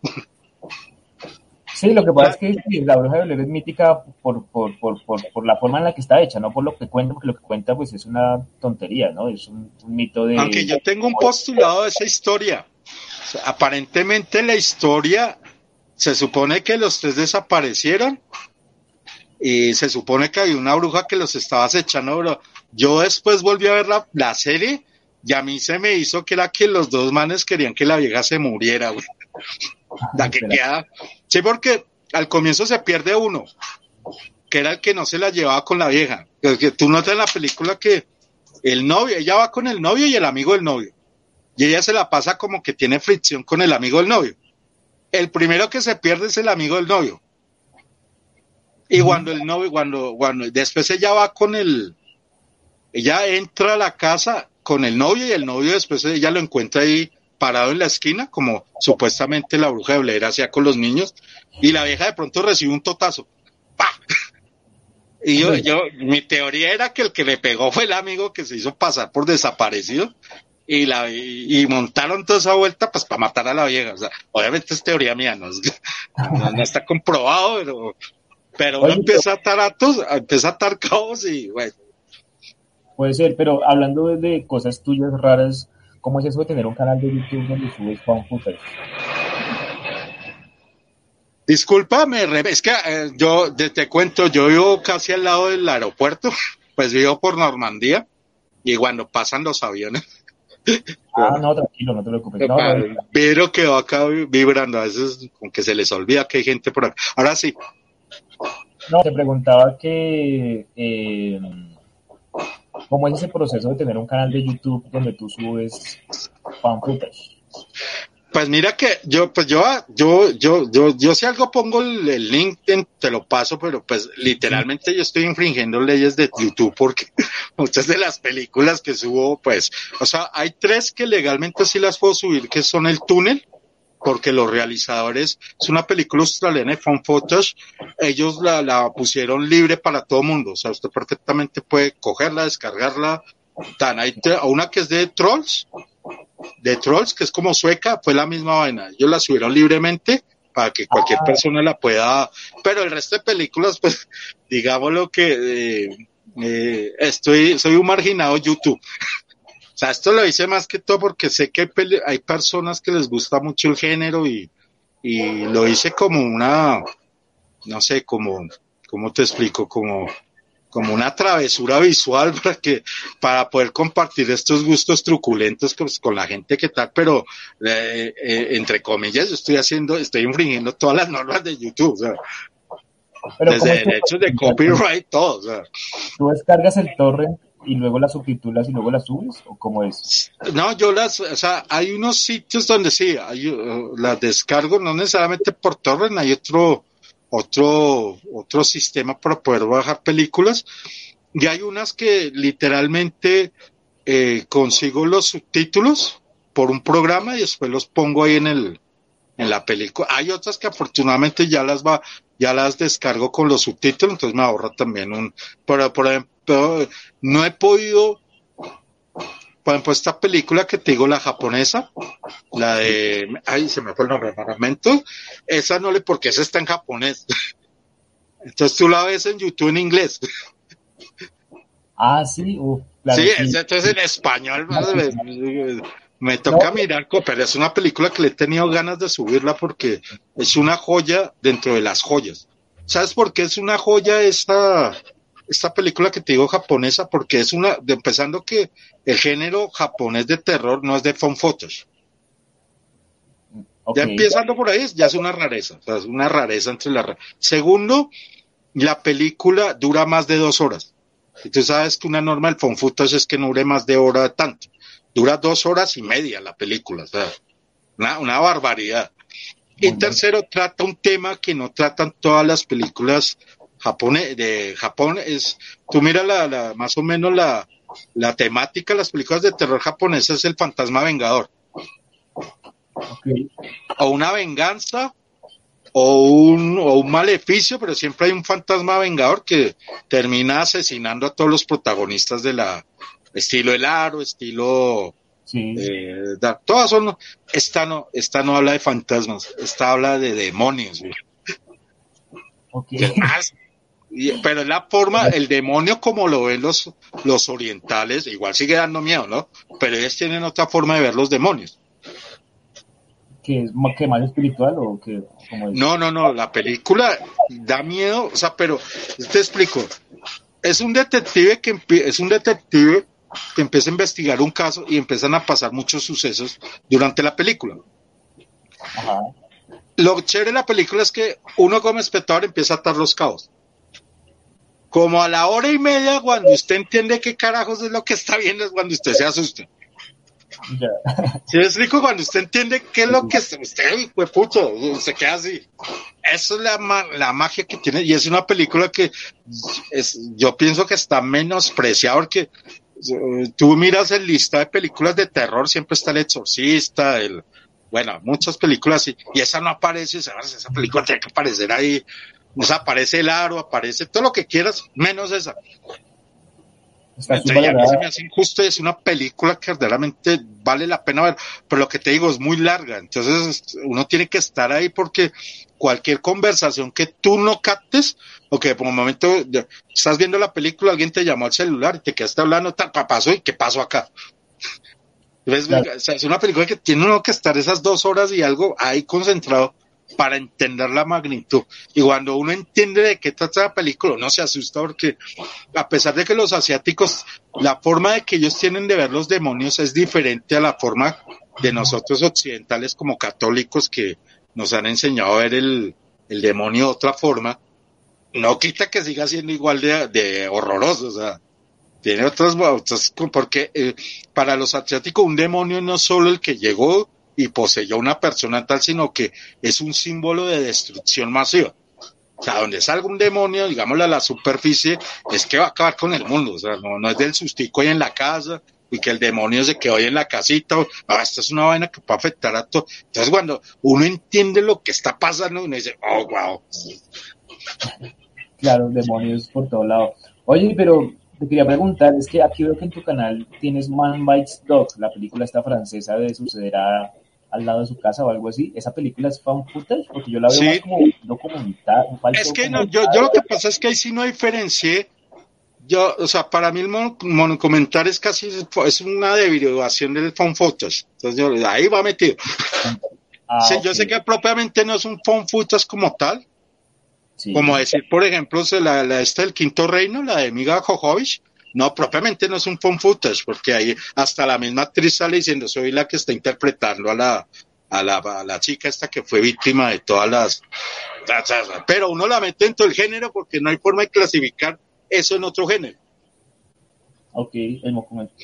Sí, lo que pasa es que La Bruja de Blair es mítica por, por, por, por, la forma en la que está hecha, no por lo que cuenta, porque lo que cuenta pues es una tontería, ¿no? Es un, mito de... Aunque yo tengo un postulado de esa historia. Aparentemente la historia se supone que los tres desaparecieron y se supone que hay una bruja que los estaba acechando, yo después volví a ver la, serie y a mí se me hizo que era que los dos manes querían que la vieja se muriera, La que queda. Sí, porque al comienzo se pierde uno, que era el que no se la llevaba con la vieja. Que tú notas en la película que el novio, ella va con el novio y el amigo del novio. Y ella se la pasa como que tiene fricción con el amigo del novio. El primero que se pierde es el amigo del novio. Y cuando el novio, cuando, cuando después ella va con el, ella entra a la casa con el novio y el novio después ella lo encuentra ahí parado en la esquina, como supuestamente la bruja de Blair hacía con los niños, y la vieja de pronto recibe un totazo. ¡Pah! Y yo, yo, mi teoría era que el que le pegó fue el amigo que se hizo pasar por desaparecido y la y, montaron toda esa vuelta pues para matar a la vieja. O sea, obviamente es teoría mía, no, no está comprobado, pero pero uno empieza a atar atos, empieza a atar caos y bueno. Puede ser, pero hablando de, cosas tuyas raras, ¿cómo es eso de tener un canal de YouTube donde subes fan footage? Discúlpame, es que eh, yo te cuento, yo vivo casi al lado del aeropuerto, pues vivo por Normandía y cuando pasan los aviones, Ah, no, tranquilo, no te preocupes. No, no, Pero quedó acá vibrando, a veces como que se les olvida que hay gente por acá. Ahora sí. No, te preguntaba que eh, cómo es ese proceso de tener un canal de YouTube donde tú subes fan footage. Pues mira que yo, pues yo, yo, yo, yo, yo si algo pongo el, link, te lo paso, pero pues literalmente yo estoy infringiendo leyes de YouTube porque muchas de las películas que subo, pues, o sea, hay tres que legalmente sí las puedo subir, que son El Túnel, porque los realizadores, es una película australiana de Phone Footage, ellos la, la pusieron libre para todo mundo, o sea, usted perfectamente puede cogerla, descargarla, tan, hay una que es de Trolls, de Trolls, que es como sueca, fue la misma vaina. Ellos la subieron libremente para que cualquier ah. persona la pueda, pero el resto de películas, pues, digamos lo que eh, eh, estoy, soy un marginado YouTube. o sea, esto lo hice más que todo porque sé que hay, hay personas que les gusta mucho el género y, y lo hice como una, no sé, como, ¿cómo te explico? Como, como una travesura visual para que para poder compartir estos gustos truculentos con, la gente que tal pero eh, eh, entre comillas yo estoy haciendo estoy infringiendo todas las normas de YouTube o sea, desde derechos de copyright todo o sea. tú descargas el torrent y luego las subtitulas y luego las subes o cómo es no yo las o sea hay unos sitios donde sí hay, uh, las descargo no necesariamente por torrent hay otro otro, otro sistema para poder bajar películas. Y hay unas que literalmente eh, consigo los subtítulos por un programa y después los pongo ahí en el, en la película. Hay otras que afortunadamente ya las va, ya las descargo con los subtítulos, entonces me ahorra también un, pero por ejemplo, no he podido por ejemplo, esta película que te digo, la japonesa, la de, ay, se me fue el nombre, Maramento, esa no le, porque esa está en japonés. Entonces tú la ves en YouTube en inglés. Ah, sí, sí, entonces en español, me, toca mirar, pero es una película que le he tenido ganas de subirla porque es una joya dentro de las joyas. ¿Sabes por qué es una joya esta, esta película que te digo japonesa porque es una, de, empezando que el género japonés de terror no es de phone photos. Ya empezando por ahí, ya es una rareza, o sea, es una rareza entre la... Segundo, la película dura más de dos horas. Y tú sabes que una norma del phone footage es que no dure más de hora tanto. Dura dos horas y media la película, o sea, una, una barbaridad. y tercero, trata un tema que no tratan todas las películas Japón, de Japón es, tú mira la, la, más o menos la, la temática de las películas de terror japonesas es el fantasma vengador. O una venganza o un, o un maleficio, pero siempre hay un fantasma vengador que termina asesinando a todos los protagonistas de la estilo El Aro, estilo eh, todas son, esta no, esta no habla de fantasmas, esta habla de demonios. Okay pero es la forma, el demonio como lo ven los, los orientales, igual sigue dando miedo, ¿no? Pero ellos tienen otra forma de ver los demonios. ¿Que es que más espiritual o que No, no, no, la película da miedo, o sea, pero te explico. Es un detective que es un detective que empieza a investigar un caso y empiezan a pasar muchos sucesos durante la película. Ajá. Lo chévere de la película es que uno como espectador empieza a atar los cabos como a la hora y media, cuando usted entiende qué carajos es lo que está viendo, es cuando usted se asusta. Ya. ¿Sí explico? Cuando usted entiende qué es lo que usted, pues pucho, se queda así. Eso es la, la magia que tiene, y es una película que es, yo pienso que está menospreciada porque eh, tú miras el lista de películas de terror, siempre está el exorcista, el, bueno, muchas películas, y, y esa no aparece, esa película tiene que aparecer ahí o sea, aparece el aro, aparece todo lo que quieras, menos esa. Entonces, ya se me hace injusto, es una película que verdaderamente vale la pena ver, pero lo que te digo es muy larga, entonces uno tiene que estar ahí porque cualquier conversación que tú no captes, o que por un momento estás viendo la película, alguien te llamó al celular y te quedaste hablando, tal, pasó y qué pasó acá. es una película que tiene uno que estar esas dos horas y algo ahí concentrado para entender la magnitud. Y cuando uno entiende de qué trata la película, uno se asusta porque a pesar de que los asiáticos, la forma de que ellos tienen de ver los demonios es diferente a la forma de nosotros occidentales como católicos que nos han enseñado a ver el, el demonio de otra forma, no quita que siga siendo igual de, de horroroso, o sea, tiene otras, otras porque eh, para los asiáticos un demonio no es solo el que llegó y poseyó una persona tal, sino que es un símbolo de destrucción masiva. O sea, donde salga un demonio, digámosle a la superficie, es que va a acabar con el mundo. O sea, no, es del sustico ahí en la casa y que el demonio se quedó ahí en la casita. No, esta es una vaina que puede afectar a todo. Entonces, cuando uno entiende lo que está pasando, uno dice, oh, wow. Claro, demonios por todo lado. Oye, pero te quería preguntar, es que aquí veo que en tu canal tienes Man Bites Dog, la película esta francesa de sucederá al lado de su casa o algo así. ¿Esa película es found footage? Porque yo la veo más como documental. Es que no, yo, yo lo que pasa es que ahí sí no diferencié. Yo, o sea, para mí el monocomentar es casi, es una derivación del found footage. Entonces yo, ahí va metido. Ah, sí, Yo sé que propiamente no es un found footage como tal, como decir, por ejemplo, la, la esta del Quinto Reino, la de Miga Jojovich, no, propiamente no es un phone footage, porque ahí hasta la misma actriz sale diciendo, soy la que está interpretando a la, a la, a la chica esta que fue víctima de todas las... Pero uno la mete en todo el género porque no hay forma de clasificar eso en otro género. Ok,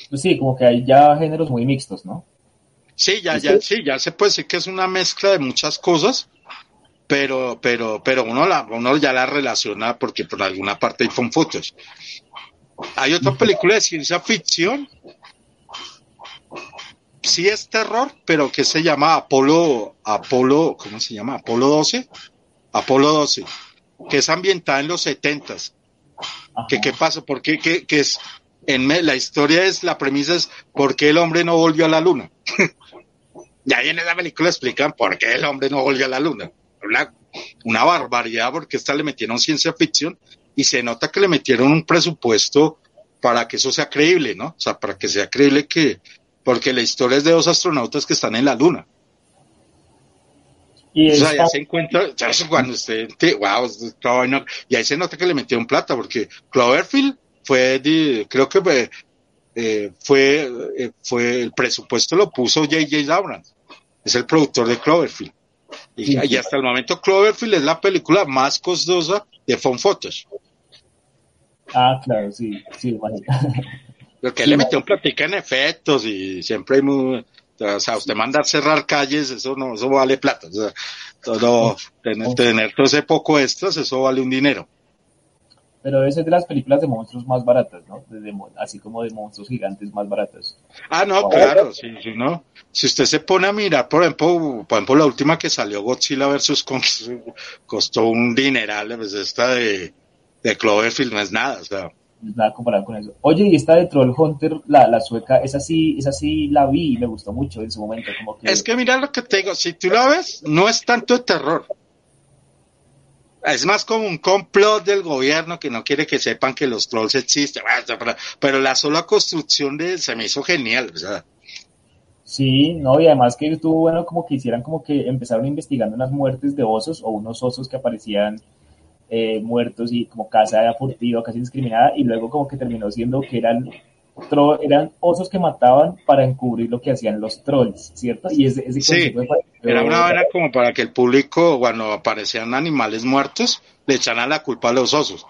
pues sí, como que hay ya géneros muy mixtos, ¿no? Sí, ya, ya, sí, ya se puede decir que es una mezcla de muchas cosas, pero, pero, pero uno la, uno ya la relaciona porque por alguna parte hay phone fotos. Hay otra película de ciencia ficción. Sí es terror, pero que se llama Apolo, Apolo, ¿cómo se llama? Apolo 12. Apolo 12, que es ambientada en los setentas. ¿Qué, ¿Qué pasa? ¿Por qué? ¿Qué, es? En la historia es, la premisa es, ¿por qué el hombre no volvió a la luna? y ahí en esa película explican por qué el hombre no volvió a la luna una, barbaridad porque esta le metieron ciencia ficción y se nota que le metieron un presupuesto para que eso sea creíble, ¿no? O sea, para que sea creíble que, porque la historia es de dos astronautas que están en la luna. Y o sea, ya se encuentra, cuando usted, wow, y ahí se nota que le metieron plata, porque Cloverfield fue, creo que fue, eh, fue, eh, fue, el presupuesto lo puso J.J. Abrams, es el productor de Cloverfield. Y, hasta el momento Cloverfield es la película más costosa de Phone Photos. Ah, claro, sí, sí, Porque él le metió un platica en efectos y siempre hay muy, o sea, usted manda a cerrar calles, eso no, eso vale plata. O sea, todo, tener, tener todo ese poco extras, eso vale un dinero pero debe ser de las películas de monstruos más baratas, ¿no? así como de monstruos gigantes más baratas. Ah, no, claro, sí, sí, ¿no? Si usted se pone a mirar, por ejemplo, por ejemplo, la última que salió Godzilla versus Kong costó un dineral, pues esta de, de Cloverfield no es nada, o sea. Nada comparado con eso. Oye, y esta de Troll Hunter, la, la sueca, esa sí, esa sí la vi y me gustó mucho en su momento. Como que... Es que mira lo que te digo, si tú la ves, no es tanto de terror es más como un complot del gobierno que no quiere que sepan que los trolls existen, pero la sola construcción de se me hizo genial, Sí, no, y además que estuvo bueno como que hicieran como que empezaron investigando unas muertes de osos o unos osos que aparecían eh, muertos y como casa furtiva, casi discriminada, y luego como que terminó siendo que eran eran osos que mataban para encubrir lo que hacían los trolls, ¿cierto? Y ese, sí, era una manera como para que el público, cuando aparecían animales muertos, le echaran la culpa a los osos.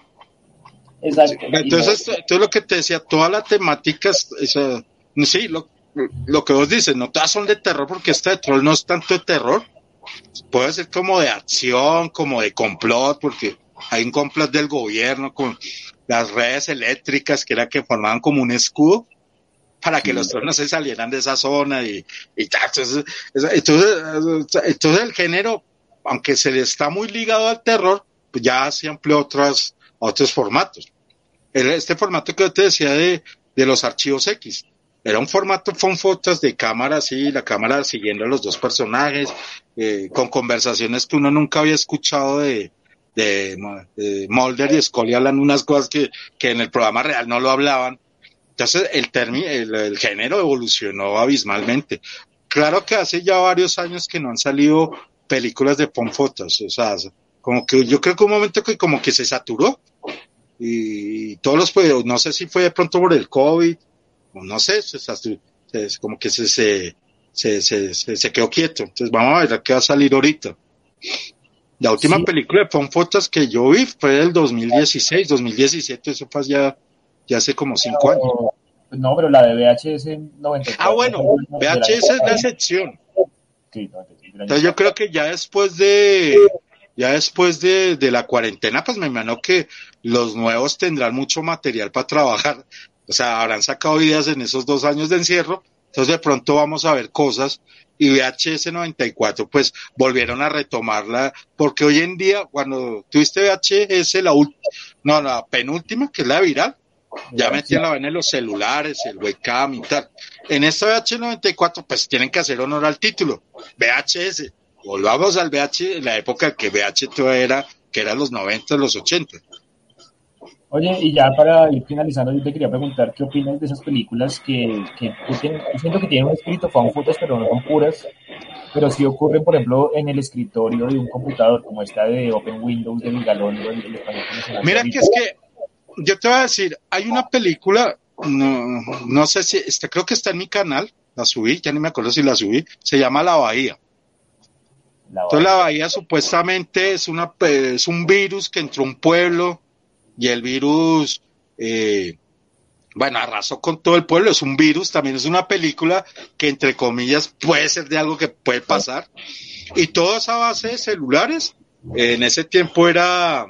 Exacto. Entonces, todo lo que te decía, toda la temática, sí, lo, lo que vos dices, no todas son de terror, porque esta de troll no es tanto de terror, puede ser como de acción, como de complot, porque hay un complot del gobierno con las redes eléctricas que era que formaban como un escudo para que los tronos se salieran de esa zona y, y entonces, entonces, el género, aunque se le está muy ligado al terror, pues ya se amplió otros, otros formatos. Este formato que yo te decía de, de los archivos X, era un formato con fotos de cámara así, la cámara siguiendo a los dos personajes, eh, con conversaciones que uno nunca había escuchado de, de, Mulder y Scully hablan unas cosas que, que en el programa real no lo hablaban. Entonces el, el, el, género evolucionó abismalmente. Claro que hace ya varios años que no han salido películas de Ponfotas, o sea, como que yo creo que un momento que como que se saturó y todos los, pues, no sé si fue de pronto por el COVID, o no sé, se, como que se, se, se, se, quedó quieto. Entonces vamos a ver qué va a salir ahorita. La última película de Ponfotas que yo vi fue del 2016, 2017, eso fue ya, ya hace como cinco años. No, pero la de VHS 94. Ah, bueno, VHS es la excepción. Entonces yo creo que ya después de ya después de, de, la cuarentena, pues me imagino que los nuevos tendrán mucho material para trabajar. O sea, habrán sacado ideas en esos dos años de encierro. Entonces de pronto vamos a ver cosas y VHS 94 pues volvieron a retomarla porque hoy en día cuando tuviste VHS la no, la penúltima que es la viral, ya metían la vaina en los celulares, el webcam y tal. En esta VHS 94 pues tienen que hacer honor al título, VHS volvamos al VH, la época que VH todo era, que eran los 90, los 80. Oye, y ya para ir finalizando, yo te quería preguntar qué opinas de esas películas que, que tienen, siento que tienen un escrito, fotos, pero no son puras, pero sí ocurren, por ejemplo, en el escritorio de un computador, como esta de Open Windows de Migalón. Mira que es que, yo te voy a decir, hay una película, no, no sé si, este, creo que está en mi canal, la subí, ya ni me acuerdo si la subí, se llama La Bahía. Entonces la bahía supuestamente es, una, es un virus que entró a un pueblo y el virus, eh, bueno, arrasó con todo el pueblo, es un virus, también es una película que entre comillas puede ser de algo que puede pasar. Y toda esa base de celulares, en ese tiempo era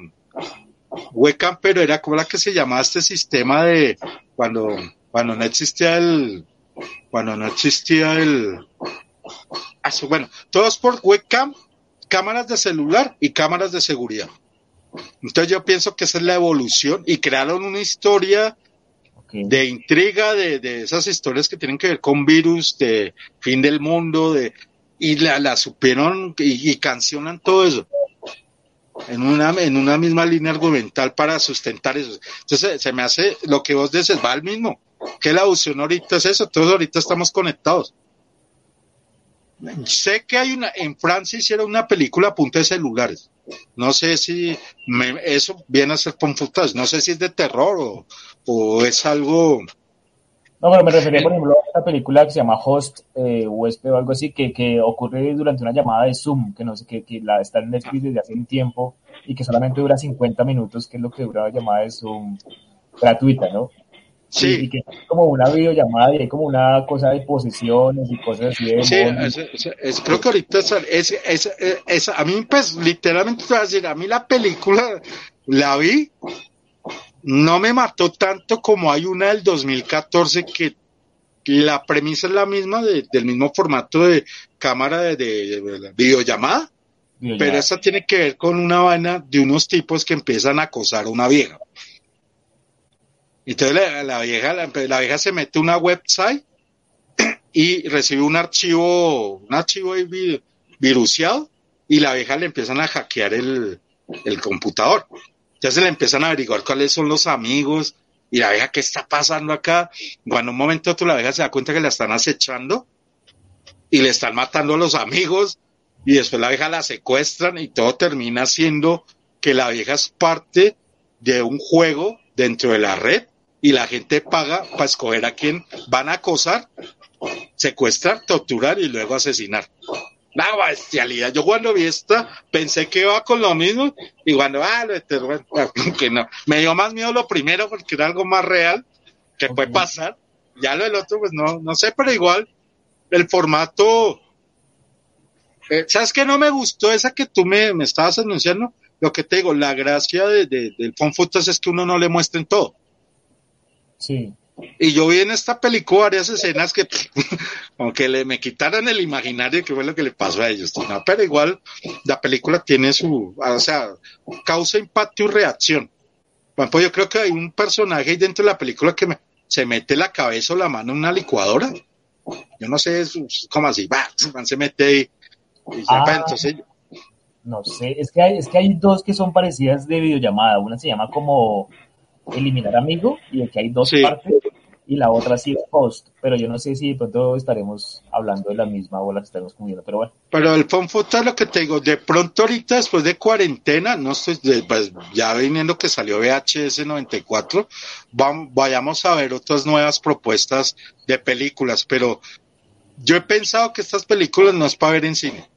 webcam, pero era como la que se llamaba este sistema de cuando, cuando no existía el, cuando no existía el, Ah, bueno, todos por webcam, cámaras de celular y cámaras de seguridad. Entonces yo pienso que esa es la evolución y crearon una historia de intriga, de, esas historias que tienen que ver con virus, de fin del mundo, de y la, supieron y, y, cancionan todo eso en una, en una misma línea argumental para sustentar eso. Entonces se me hace lo que vos dices, va al mismo. Que la evolución ahorita es eso, todos ahorita estamos conectados. Sé que hay una, en Francia hicieron una película a punta de celulares. No sé si eso viene a ser confutado. No sé si es de terror o, es algo. No, pero me refería, por ejemplo, a esta película que se llama Host, eh, huésped o algo así, que, que ocurre durante una llamada de Zoom, que no sé, que, que la, está en Netflix desde hace un tiempo y que solamente dura 50 minutos, que es lo que dura la llamada de Zoom gratuita, ¿no? Sí. Y, que es como una videollamada y hay como una cosa de posesiones y cosas así. De sí, es, creo que ahorita es, a mí pues literalmente te voy a decir, a mí la película la vi, no me mató tanto como hay una del 2014 que la premisa es la misma del mismo formato de cámara de, videollamada, pero esta tiene que ver con una vaina de unos tipos que empiezan a acosar a una vieja. Entonces la, vieja, la, vieja se mete a una website y recibe un archivo, un archivo viruciado y la vieja le empiezan a hackear el, el computador. Entonces le empiezan a averiguar cuáles son los amigos y la vieja, ¿qué está pasando acá? Cuando un momento otro la vieja se da cuenta que la están acechando y le están matando a los amigos y después la vieja la secuestran y todo termina siendo que la vieja es parte de un juego dentro de la red y la gente paga para escoger a quién van a acosar, secuestrar, torturar y luego asesinar. La bestialidad. Yo cuando vi esta pensé que iba con lo mismo y cuando, ah, lo que no. Me dio más miedo lo primero porque era algo más real que puede pasar. Ya lo del otro, pues no, no sé, pero igual el formato. Eh, ¿Sabes qué no me gustó? Esa que tú me, me estabas anunciando. Lo que te digo, la gracia de, del Fonfotos es que uno no le muestren todo. Sí. Y yo vi en esta película varias escenas que, aunque le me quitaran el imaginario que fue lo que le pasó a ellos, pero igual la película tiene su, o sea, causa impacto y reacción. Bueno, pues yo creo que hay un personaje ahí dentro de la película que me, se mete la cabeza o la mano en una licuadora. Yo no sé cómo así, va, se mete ahí. Ah, entonces, no sé, es que hay, es que hay dos que son parecidas de videollamada. Una se llama como eliminar amigo y aquí hay dos partes y la otra sí es post, pero yo no sé si de pronto estaremos hablando de la misma o la que estaremos comiendo, pero bueno. Pero el es lo que te digo, de pronto ahorita después de cuarentena, no estoy, pues ya viniendo que salió VHS 94, vamos, vayamos a ver otras nuevas propuestas de películas, pero yo he pensado que estas películas no es para ver en cine.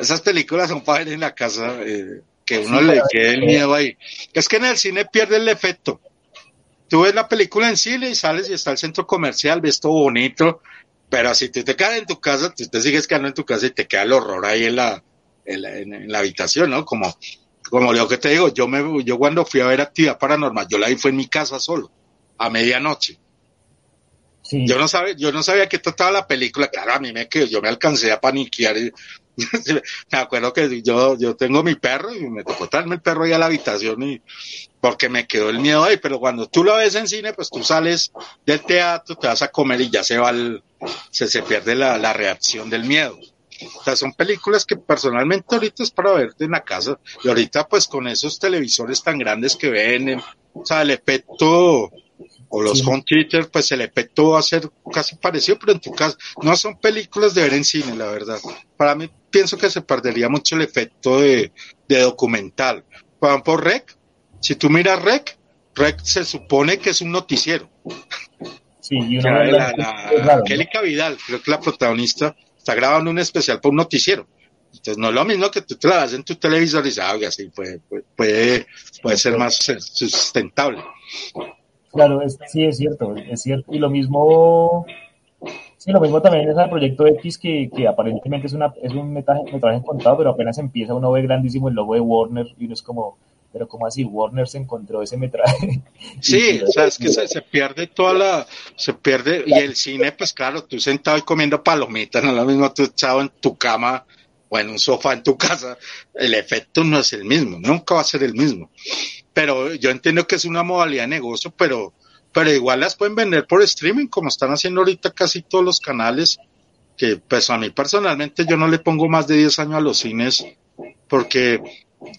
Esas películas son para ver en la casa, eh, que uno le quede el miedo ahí. Es que en el cine pierde el efecto tú ves la película en cine y sales y está el centro comercial, ves todo bonito, pero si tú te quedas en tu casa, tú te sigues quedando en tu casa y te queda el horror ahí en la, en la, habitación, ¿no? Como, como lo que te digo, yo me, yo cuando fui a ver actividad paranormal, yo la vi fue en mi casa solo, a medianoche. Yo no sabía, yo no sabía qué trataba la película, claro, a mí me quedó, yo me alcancé a paniquear y, me acuerdo que yo, yo tengo mi perro y me tocó traerme el perro ahí a la habitación y porque me quedó el miedo ahí, pero cuando tú lo ves en cine, pues tú sales del teatro, te vas a comer y ya se va el, se, se pierde la, la reacción del miedo. O sea, son películas que personalmente ahorita es para verte en la casa y ahorita pues con esos televisores tan grandes que ven, o sea, el efecto o los home theater, pues el efecto va a ser casi parecido, pero en tu caso no son películas de ver en cine, la verdad. Para mí pienso que se perdería mucho el efecto de, de documental. Por por Rec, si tú miras Rec, Rec se supone que es un noticiero. Sí, y la, la, Vidal, creo que la protagonista, está grabando un especial para un noticiero. Entonces no es lo mismo que tú te la das en tu televisor y dices, ah, así puede, puede, puede ser más sustentable. Claro, sí, es cierto, es cierto. Y lo mismo, sí, lo mismo también es el proyecto X, que, que aparentemente es, una, es un metraje, metraje contado, pero apenas empieza uno ve grandísimo el logo de Warner y uno es como, pero como así Warner se encontró ese metraje. Sí, o sea, es que se, se, pierde toda la, se pierde, y el cine, pues claro, tú sentado y comiendo palomitas, no es lo mismo tú echado en tu cama o en un sofá en tu casa, el efecto no es el mismo, nunca va a ser el mismo pero yo entiendo que es una modalidad de negocio, pero, pero igual las pueden vender por streaming, como están haciendo ahorita casi todos los canales, que pues a mí personalmente yo no le pongo más de 10 años a los cines, porque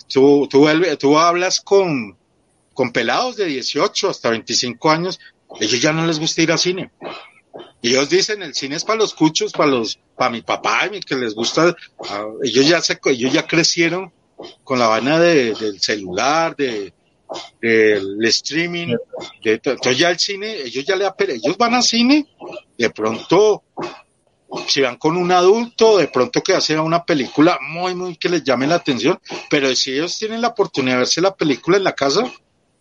tú, tú, tú hablas con, con pelados de 18 hasta 25 años, ellos ya no les gusta ir al cine. Ellos dicen, el cine es para los cuchos, para los, para mi papá, y que les gusta, ah, ellos ya se, ellos ya crecieron con la vaina de, del celular, de, del streaming, de, entonces ya el cine, ellos ya le ellos van al cine, de pronto si van con un adulto, de pronto que hace una película muy, muy que les llame la atención, pero si ellos tienen la oportunidad de verse la película en la casa,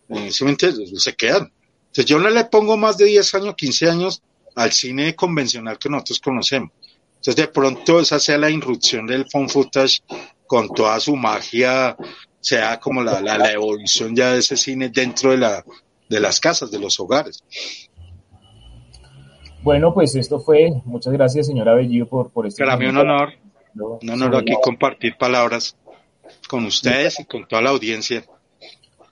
eh, se quedan. Entonces yo no le pongo más de 10 años, 15 años al cine convencional que nosotros conocemos. Entonces de pronto esa sea la irrupción del phone footage con toda su magia sea como la, la, evolución ya de ese cine dentro de, la, de las casas, de los hogares. Bueno, pues esto fue. Muchas gracias, señora Bellido, por, por este. Para mí un honor. Un honor aquí compartir palabras con ustedes y con toda la audiencia.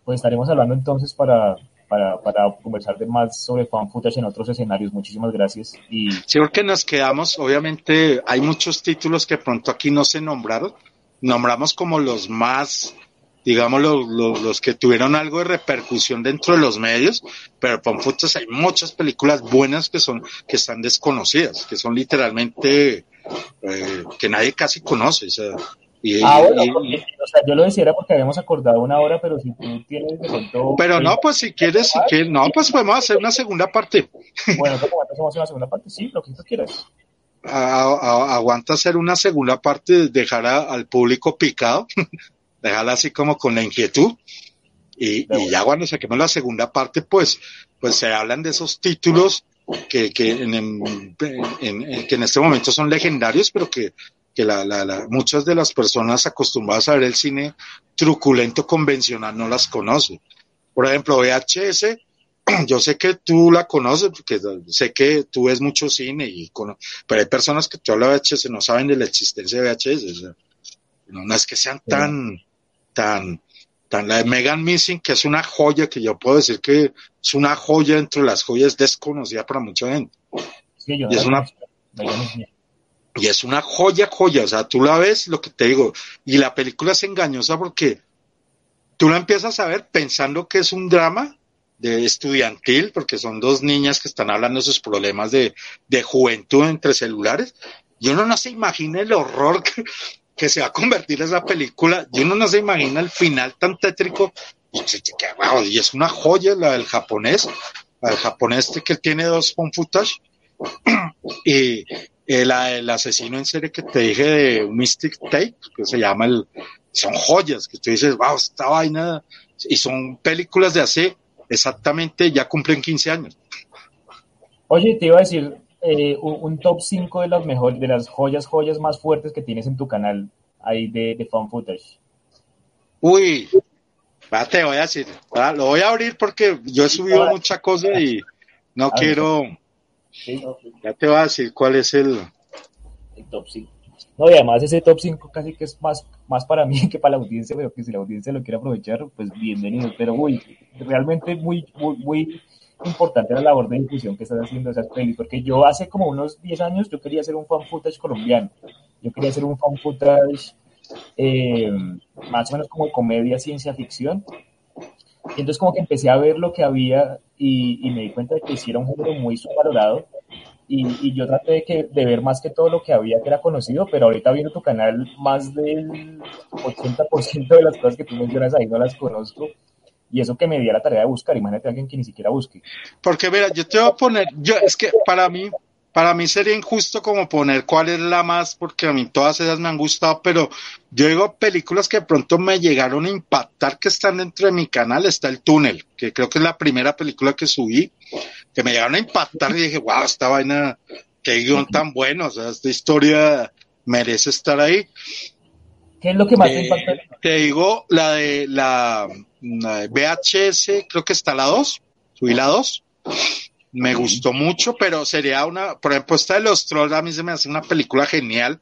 Pues estaremos hablando entonces para, para, para conversar de más sobre fan footage en otros escenarios. Muchísimas gracias. Y... Sí, porque nos quedamos, obviamente, hay muchos títulos que pronto aquí no se nombraron. Nombramos como los más digamos, los, los, que tuvieron algo de repercusión dentro de los medios, pero por fotos hay muchas películas buenas que son, que están desconocidas, que son literalmente, eh, que nadie casi conoce, o sea, y, ah, bueno, o sea, yo lo decía porque habíamos acordado una hora, pero si tú tienes de pronto... Pero no, pues si quieres, si quieres, no, pues podemos hacer una segunda parte. Bueno, ¿cómo hacemos una segunda parte? Sí, lo que tú quieras. aguanta hacer una segunda parte, dejar al público picado dejarla así como con la inquietud. Y, ya cuando saquemos la segunda parte, pues, pues se hablan de esos títulos que, que, en, en, que en este momento son legendarios, pero que, que la, la, muchas de las personas acostumbradas a ver el cine truculento convencional no las conocen. Por ejemplo, VHS, yo sé que tú la conoces porque sé que tú ves mucho cine y pero hay personas que tú hablas de VHS no saben de la existencia de VHS. no, es que sean tan, tan, tan la de Megan Missing, que es una joya que yo puedo decir que es una joya entre las joyas desconocida para mucha gente. y, es una, y es una joya, joya, o sea, tú la ves, lo que te digo, y la película es engañosa porque tú la empiezas a ver pensando que es un drama de estudiantil, porque son dos niñas que están hablando de sus problemas de, de juventud entre celulares, y uno no se imagina el horror que, que se va a convertir esa película, y uno no se imagina el final tan tétrico, y es una joya la del japonés, la del japonés este que tiene dos con footage, y el, el, asesino en serie que te dije de Mystic Tape, que se llama el, son joyas, que tú dices, wow, esta vaina, y son películas de hace exactamente, ya cumplen 15 años. Oye, te iba a decir, eh, un top 5 de las mejores, de las joyas, joyas más fuertes que tienes en tu canal ahí de, de fan footage. Uy, te voy a decir, lo voy a abrir porque yo he subido mucha cosa y no quiero. Ya te voy a decir cuál es el. El top 5. No, y además ese top 5 casi que es más, más para mí que para la audiencia, pero que si la audiencia lo quiere aprovechar, pues bienvenido. Pero uy, realmente muy, muy, muy importante la labor de difusión que estás haciendo esas pelis, porque yo hace como unos 10 años yo quería hacer un fan footage colombiano, yo quería hacer un fan footage eh, más o menos como comedia, ciencia ficción, y entonces como que empecé a ver lo que había y, y me di cuenta de que hiciera un género muy subvalorado. Y, y, yo traté de, que, de ver más que todo lo que había que era conocido, pero ahorita viendo tu canal, más del 80% de las cosas que tú mencionas ahí no las conozco y eso que me di la tarea de buscar, imagínate a alguien que ni siquiera busque. Porque mira, yo te voy a poner, yo es que para mí, para mí sería injusto como poner cuál es la más, porque a mí todas esas me han gustado, pero yo digo películas que de pronto me llegaron a impactar que están dentro de mi canal, está El Túnel, que creo que es la primera película que subí, que me llegaron a impactar y dije, wow, esta vaina, qué guion tan bueno, o sea, esta historia merece estar ahí. ¿Qué es lo que más te impacta? Te digo, la de la VHS, creo que está la 2, subí la 2. Me gustó mucho, pero sería una, por ejemplo, esta de los trolls a mí se me hace una película genial,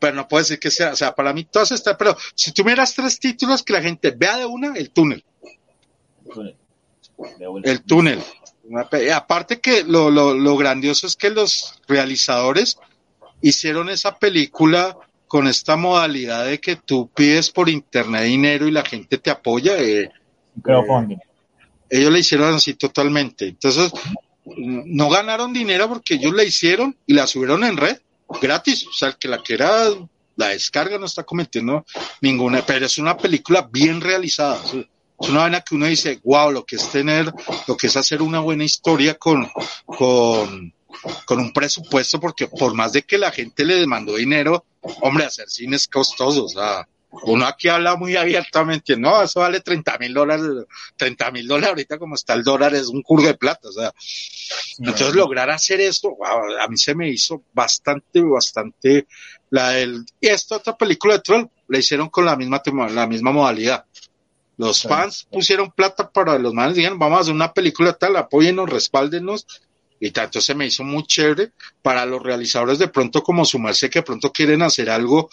pero no puedo decir que sea, o sea, para mí todas están, pero si tú miras tres títulos que la gente vea de una, el túnel. El túnel. aparte que lo, lo, lo grandioso es que los realizadores hicieron esa película con esta modalidad de que tú pides por internet dinero y la gente te apoya. Eh, crowdfunding. ellos le hicieron así totalmente. Entonces, no ganaron dinero porque ellos la hicieron y la subieron en red gratis. O sea, el que la quiera, la descarga no está cometiendo ninguna, pero es una película bien realizada. Es una vaina que uno dice, wow, lo que es tener, lo que es hacer una buena historia con, con, con un presupuesto, porque por más de que la gente le demandó dinero, hombre, hacer cine es costoso, o sea, uno aquí habla muy abiertamente, no, eso vale 30 mil dólares, 30 mil dólares ahorita como está el dólar es un curso de plata, o sea, entonces lograr hacer esto, a mí se me hizo bastante, bastante, la del, y esta otra película de Troll, la hicieron con la misma, la misma modalidad. Los fans pusieron plata para los manes, dijeron, vamos a hacer una película tal, apóyennos, respáldenos, y tanto se me hizo muy chévere para los realizadores de pronto como sumarse que de pronto quieren hacer algo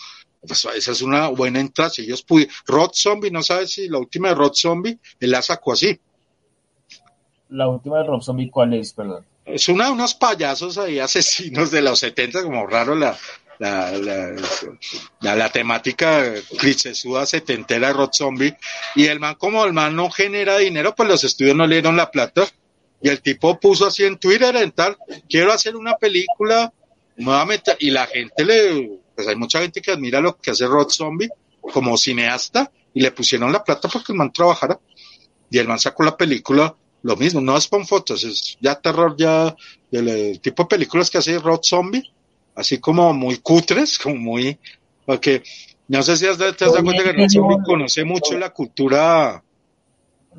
pues esa es una buena entrada. Si ellos pudieron, Rod Zombie, no sabes si la última de Rod Zombie, él la sacó así. La última de Rod Zombie, ¿cuál es, perdón? Es una de unos payasos ahí asesinos de los 70, como raro la, la, la, la, temática clichesuda setentera de Rod Zombie. Y el man, como el man no genera dinero, pues los estudios no le dieron la plata. Y el tipo puso así en Twitter en tal, quiero hacer una película, nuevamente, y la gente le, pues hay mucha gente que admira lo que hace Rod Zombie como cineasta y le pusieron la plata para que el man trabajara. Y el man sacó la película, lo mismo, no es con fotos, es ya terror, ya del tipo de películas que hace Rod Zombie, así como muy cutres, como muy, porque no sé si has, te has dado cuenta que Rod Zombie conoce mucho la cultura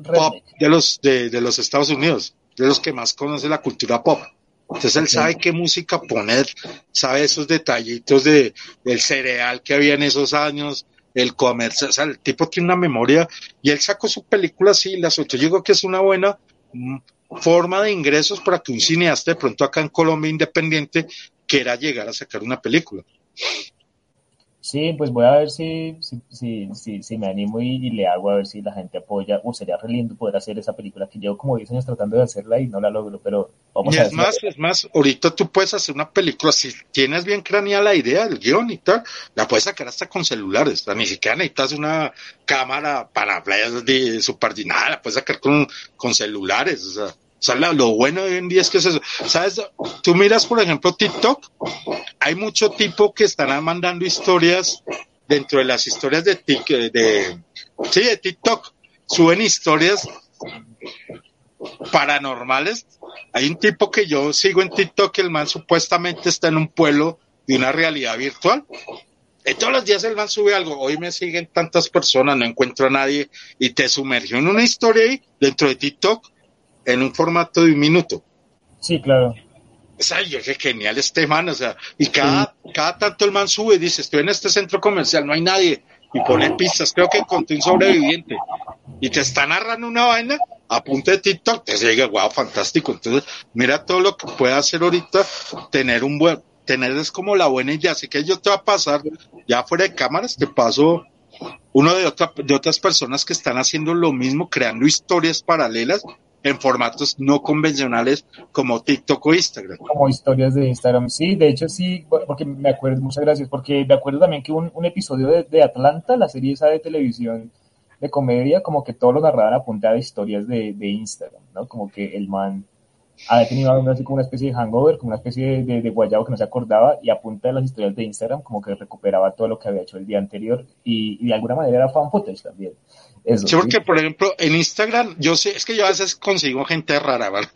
pop de los, de, de los Estados Unidos, de los que más conoce la cultura pop. Entonces él sabe qué música poner, sabe esos detallitos de, del cereal que había en esos años, el comercio, o sea, el tipo tiene una memoria y él sacó su película así, la suelto. Yo digo que es una buena mm, forma de ingresos para que un cineasta de pronto acá en Colombia independiente quiera llegar a sacar una película. Sí, pues voy a ver si, si, si, si, si me animo y, y le hago a ver si la gente apoya. O sería re lindo poder hacer esa película que llevo como 10 años tratando de hacerla y no la logro, pero vamos Y a es ver. si- más, es más, ahorita tú puedes hacer una película, si tienes bien craneada la idea, el guion y tal, la puedes sacar hasta con celulares, ni siquiera necesitas una cámara para playas de super nada, la puedes sacar con, con celulares, o sea, o sea, lo bueno de hoy en día es que es eso, sabes, tú miras por ejemplo TikTok, hay mucho tipo que están mandando historias dentro de las historias de Tik, de, sí, de TikTok, suben historias paranormales. Hay un tipo que yo sigo en TikTok, el man supuestamente está en un pueblo de una realidad virtual. Y todos los días el man sube algo. Hoy me siguen tantas personas, no encuentro a nadie. Y te sumergió en una historia ahí, dentro de TikTok, en un formato de un minuto. Sí, claro. O sea, yo qué genial este man, o sea, y cada, cada tanto el man sube y dice, estoy en este centro comercial, no hay nadie, y pone pistas, creo que encontré un sobreviviente, y te está narrando una vaina a de TikTok, te llega, wow, fantástico, entonces, mira todo lo que puede hacer ahorita, tener un buen, tener es como la buena idea, así que yo te va a pasar, ya fuera de cámaras, te paso uno de, otra, de otras personas que están haciendo lo mismo, creando historias paralelas en formatos no convencionales como TikTok o Instagram. Como historias de Instagram. Sí, de hecho sí, porque me acuerdo, muchas gracias, porque me acuerdo también que un, un episodio de, de Atlanta, la serie esa de televisión de comedia, como que todos lo narraban a historias de, de Instagram, ¿no? Como que el man había tenido así como una especie de hangover, como una especie de, de, guayabo que no se acordaba, y a las historias de Instagram, como que recuperaba todo lo que había hecho el día anterior, y, y de alguna manera era fan footage también. Eso, Sí, porque por ejemplo en Instagram, yo sé, es que yo a veces consigo gente rara, ¿verdad?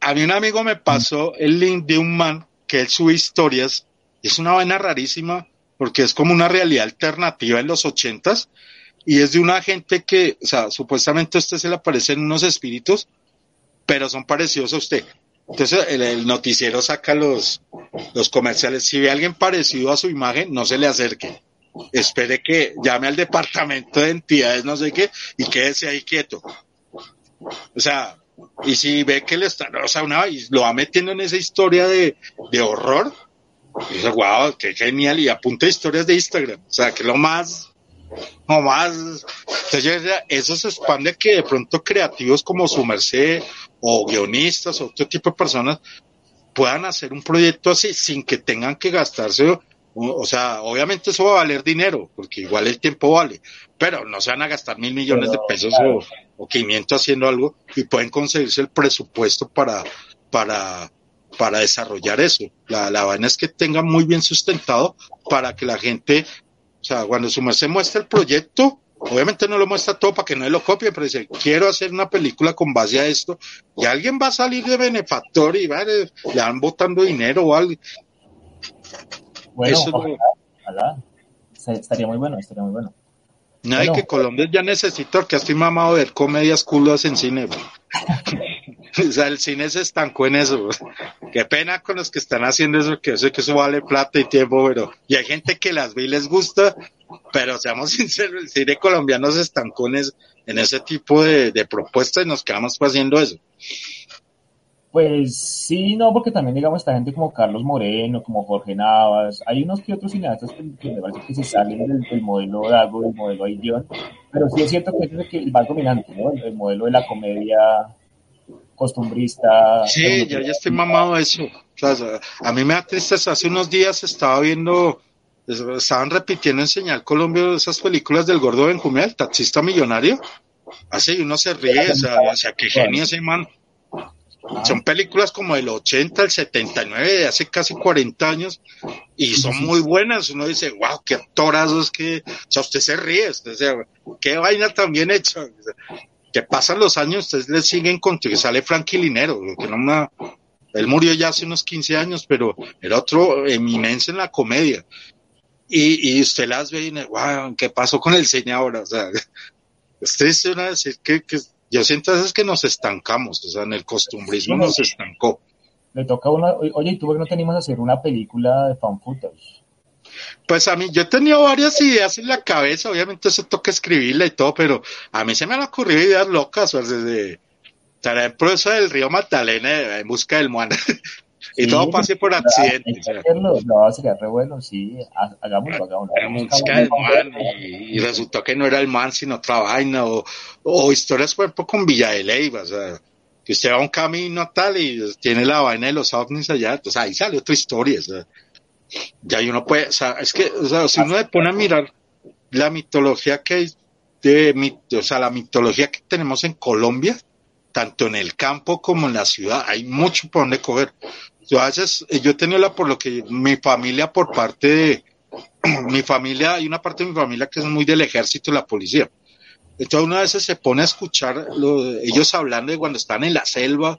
A mí un amigo me pasó el link de un man que él sube historias, y es una vaina rarísima, porque es como una realidad alternativa en los ochentas, y es de una gente que, o sea, supuestamente a usted se le aparecen unos espíritus, pero son parecidos a usted. Entonces el, el noticiero saca los, los comerciales. Si ve a alguien parecido a su imagen, no se le acerque. Espere que llame al departamento de entidades, no sé qué, y quédese ahí quieto. O sea, y si ve que le está, o sea, una, y lo va metiendo en esa historia de, de horror, dice, wow, qué genial, y apunta historias de Instagram. O sea, que lo más, no más. Entonces eso se expande que de pronto creativos como su merced o guionistas o otro tipo de personas puedan hacer un proyecto así sin que tengan que gastarse, o, o sea, obviamente eso va a valer dinero, porque igual el tiempo vale, pero no se van a gastar mil millones de pesos o, o 500 haciendo algo y pueden conseguirse el presupuesto para, para, para desarrollar eso. La, la vaina es que tenga muy bien sustentado para que la gente, o sea, cuando su merced muestra el proyecto, obviamente no lo muestra todo para que no lo copie, pero dice, quiero hacer una película con base a esto, y alguien va a salir de benefactor y va, le van botando dinero o algo. Bueno, Eso ojalá, Estaría muy bueno, estaría muy bueno. No, Bueno. que Colombia ya necesita, porque estoy mamado de ver comedias culas en cine. o sea, el cine se estancó en eso. bro. Qué pena con los que están haciendo eso, que sé que eso vale plata y tiempo, pero y hay gente que las ve y les gusta, pero seamos sinceros, el cine colombiano se estancó en, es- en ese tipo de, de propuestas y nos quedamos pues haciendo eso. Pues sí, no, porque también, digamos, esta gente como Carlos Moreno, como Jorge Navas, hay unos que otros cineastas que, que me parece que se salen del, del modelo Dago, del modelo Aidion, pero sí es cierto que es el, que, el más dominante, ¿no? El, el modelo de la comedia costumbrista. Sí, ya, ya estoy mamado de eso. O sea, a mí me da tristeza. Hace unos días estaba viendo, estaban repitiendo en Señal Colombia esas películas del gordo Benjumea, el taxista millonario. Así y uno se ríe, o sea, o sea, qué genio ese man. Son películas como del 80, el 79, de hace casi 40 años, y son muy buenas. Uno dice, wow, qué actorazos que, o sea, usted se ríe, usted se, qué vaina tan bien hecha. O sea, que pasan los años, ustedes le siguen con que sale Frankie Linero, que no una, él murió ya hace unos 15 años, pero era otro eminencia en la comedia. Y, y usted las ve y dice, wow, ¿qué pasó con el cine ahora? O sea, es triste una decir que, que yo siento a veces que nos estancamos, o sea, en el costumbrismo Sí, nos estancó. Le toca una, oye, ¿y tú qué no tenemos que hacer una película de fan footage? Pues a mí, yo he tenido varias ideas en la cabeza, obviamente eso toca escribirla y todo, pero a mí se me han ocurrido ideas locas, o sea, desde, por ejemplo, eso del río Magdalena, en busca del Moana. y todo pase por accidente. No, sería re bueno, sí, hagámoslo, hagámoslo. y, y, resultó que no era el man, sino otra vaina, o, o historias, por ejemplo, con Villa de Leyva, o sea, que usted va a un camino tal y tiene la vaina de los ovnis allá, entonces ahí sale otra historia, o sea, ya uno puede, o sea, es que, o sea, si uno le pone a mirar la mitología que hay de, o sea, la mitología que tenemos en Colombia, tanto en el campo como en la ciudad, hay mucho por donde coger. Yo a veces, eh, yo he tenido la, por lo que mi familia por parte de, mi familia, hay una parte de mi familia que es muy del ejército y la policía. Entonces una vez se pone a escuchar ellos hablando de cuando están en la selva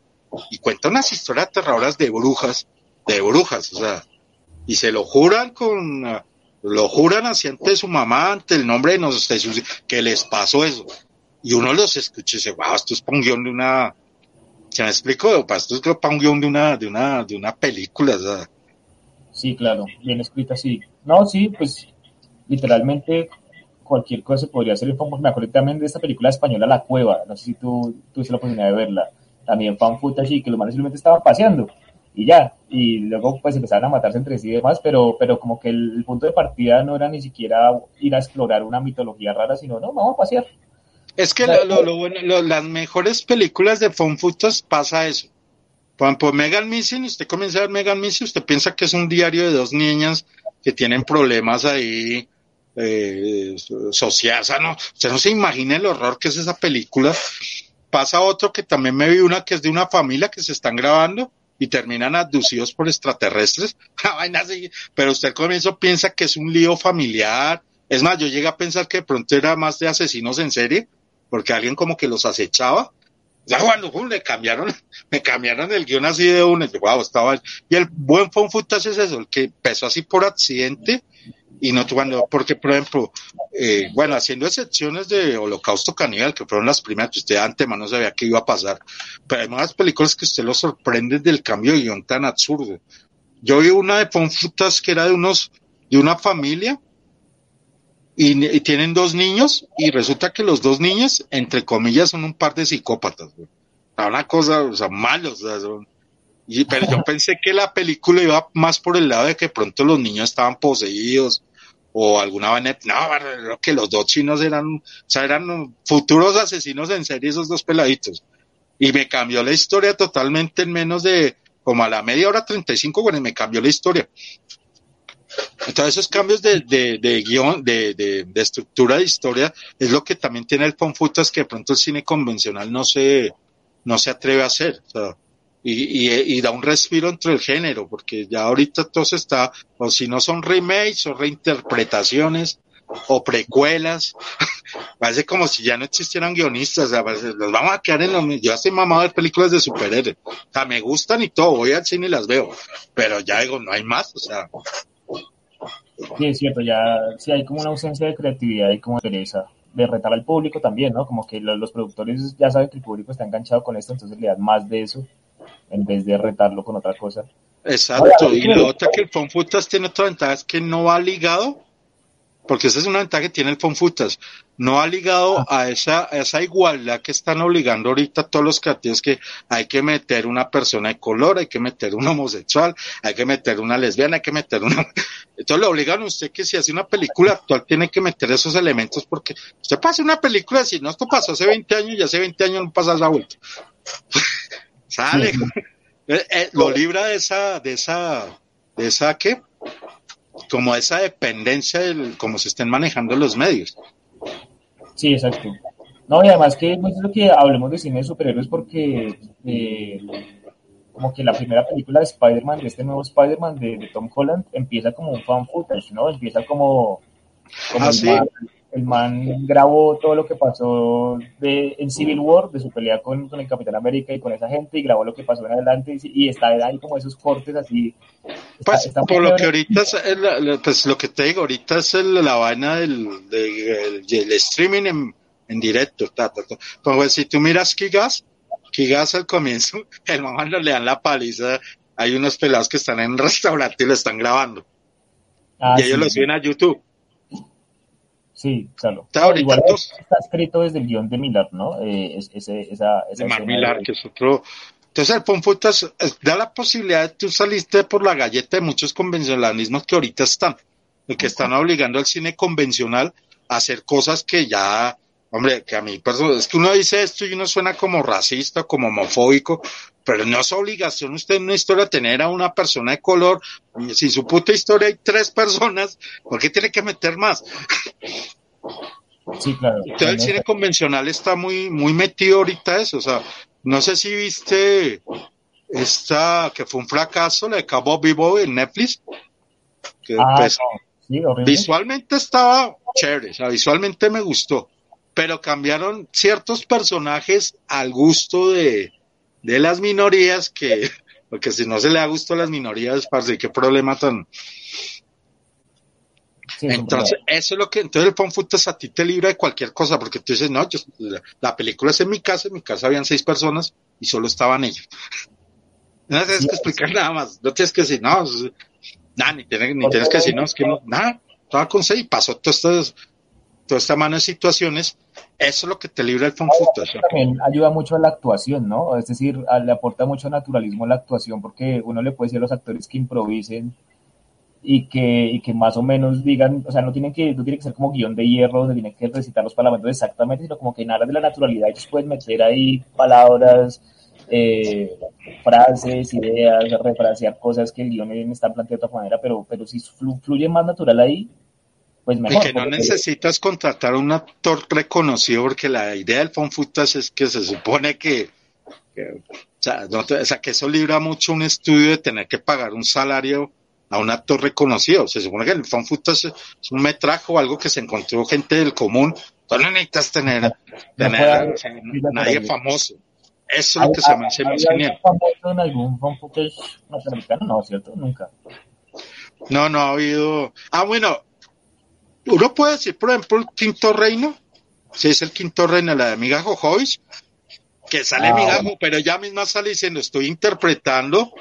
y cuentan unas historias aterradoras de brujas, de brujas, o sea, y se lo juran con, lo juran así ante su mamá, ante el nombre de, nos, que les pasó eso. Y uno los escucha y dice, wow, esto es un de una, ¿se me explico? Esto es para un guion de una, de una, de una película, Sí, claro, bien escrita, sí. No, sí, pues literalmente cualquier cosa se podría hacer. Me acuerdo también de esta película española La Cueva, no sé si tú tuviste la oportunidad de verla. También fan footage que los manes simplemente estaban paseando y ya. Y luego pues empezaron a matarse entre sí y demás, pero, pero como que el, punto de partida no era ni siquiera ir a explorar una mitología rara, sino no, vamos a pasear. Es que lo, lo, bueno, las mejores películas de Fonfutas pasa eso. Por Megan Missing, usted comienza a ver Megan Missing, usted piensa que es un diario de dos niñas que tienen problemas ahí eh, sociales. No, usted no se imagina el horror que es esa película. Pasa otro que también me vi una que es de una familia que se están grabando y terminan abducidos por extraterrestres. Pero usted al comienzo piensa que es un lío familiar. Es más, yo llegué a pensar que de pronto era más de asesinos en serie, porque alguien como que los acechaba. Ya cuando le cambiaron, me cambiaron el guion así de una, wow, estaba, y el buen fun es eso, el que empezó así por accidente y no cuando, porque por ejemplo, eh, bueno, haciendo excepciones de Holocausto Caníbal, que fueron las primeras que usted de antemano sabía que iba a pasar, pero hay más películas que usted lo sorprende del cambio de guion tan absurdo. Yo vi una de Ponfutas que era de unos, de una familia, y, tienen dos niños, y resulta que los dos niños, entre comillas, son un par de psicópatas, Una cosa, o sea, malos, y, pero yo pensé que la película iba más por el lado de que pronto los niños estaban poseídos o alguna vaina, no, que los dos chinos eran, o sea, eran futuros asesinos en serie esos dos peladitos. Y me cambió la historia totalmente en menos de, como a la media hora 35, bueno, y me cambió la historia. Entonces esos cambios de, de, de guion, de, de, estructura de historia, es lo que también tiene el Fonfutas que de pronto el cine convencional no se, no se atreve a hacer. O sea, y, y, y, da un respiro entre el género, porque ya ahorita todo se está, o si no son remakes o reinterpretaciones o precuelas, parece como si ya no existieran guionistas, o sea, los vamos a quedar en lo mismo. Yo estoy mamado de películas de superhéroes, o sea, me gustan y todo, voy al cine y las veo, pero ya digo, no hay más, o sea. Sí, es cierto, ya sí hay como una ausencia de creatividad y como interesa de retar al público también, ¿no? Como que los, los productores ya saben que el público está enganchado con esto, entonces le dan más de eso en vez de retarlo con otra cosa. Exacto, y la otra que el Fonfutas tiene otra ventaja es que no va ligado, porque esa es una ventaja que tiene el Fonfutas, no ha ligado ah. a esa, a esa igualdad que están obligando ahorita todos los creativos que hay que meter una persona de color, hay que meter un homosexual, hay que meter una lesbiana, hay que meter una... Entonces le obligan a usted que si hace una película actual tiene que meter esos elementos porque usted pasa una película si no, esto pasó hace 20 años y hace 20 años no pasa esa vuelta. Sale. Eh, eh, lo libra de esa, de esa, de esa qué? Como esa dependencia del cómo se estén manejando los medios. Sí, exacto. No, y además que es lo que hablemos de cine de superhéroes porque eh, como que la primera película de Spider-Man, de este nuevo Spider-Man de, Tom Holland, empieza como un fan footage, ¿no? Empieza como, como ah, sí el man grabó todo lo que pasó de, en Civil War, de su pelea con, con, el Capitán América y con esa gente, y grabó lo que pasó en adelante, y, está ahí como esos cortes así. pues por lo que ahorita, es, pues lo que te digo, ahorita es la vaina del, streaming en, en directo. Ta, Pues si tú miras Kigas, Kigas al comienzo, el mamá le dan la paliza, hay unos pelados que están en un restaurante y lo están grabando. Ah, y ellos lo suben a YouTube Sí, claro. Está, Igual está escrito desde el guion de Millar, ¿no? Eh, ese, esa, esa de Mar Millar, que es otro, Entonces el Fonfutas da la posibilidad de tú saliste por la galleta de muchos convencionalismos que ahorita están, que están obligando al cine convencional a hacer cosas que ya, hombre, que a mí, es que uno dice esto y uno suena como racista, como homofóbico, pero no es obligación usted en una historia tener a una persona de color. Si su puta historia hay tres personas, ¿por qué tiene que meter más? Sí, claro. Entonces el cine convencional está muy, muy metido ahorita eso, o sea, no sé si viste esta, que fue un fracaso, la de Cabo Vivo en Netflix. Que, Ah, pues, Sí, horrible. visualmente estaba chévere, o sea, visualmente me gustó, pero cambiaron ciertos personajes al gusto de, de las minorías que, porque si no se le da gusto a las minorías, parce, qué problema tan, Sí, entonces, eso es lo que, entonces el Fonfutas a ti te libra de cualquier cosa, porque tú dices, no, yo, la, la película es en mi casa, en mi casa habían seis personas y solo estaban ellos. No tienes que explicar nada más, no tienes que decir, no, nada, ni tienes, ni tienes que decir, no, es que no, nada, estaba con seis y pasó toda esta, toda esta mano de situaciones, eso es lo que te libra el Fonfutas. también ayuda mucho a la actuación, ¿no? Es decir, a- le aporta mucho naturalismo a la actuación porque uno le puede decir a los actores que improvisen y que, y que más o menos digan, o sea, no tienen que, no tiene que ser como guion de hierro donde tienen que recitar los parlamentos exactamente, sino como que en aras de la naturalidad ellos pueden meter ahí palabras, eh, frases, ideas, refrasear cosas que el guion está planteado de otra manera, pero, pero si flu- fluye más natural ahí, pues Y que no porque- necesitas contratar a un actor reconocido, porque la idea del Fonfutas es que se supone que, que- o, sea, no te- o sea, que eso libra mucho un estudio de tener que pagar un salario a un actor reconocido. Se supone que el Fonfutas es un metraje o algo que se encontró gente del común. Tú no necesitas tener, puede- nadie famoso. Eso es lo que ¿Hay- se me hace más genial. famoso en algún fan footage norteamericano? No, ¿cierto? Nunca. No, no ha habido. Ah, bueno, uno puede decir, por ejemplo, el quinto reino, si es el quinto reino, la de Migajo Joyce, que sale Ah, Migajo, pero ella misma sale diciendo, estoy interpretando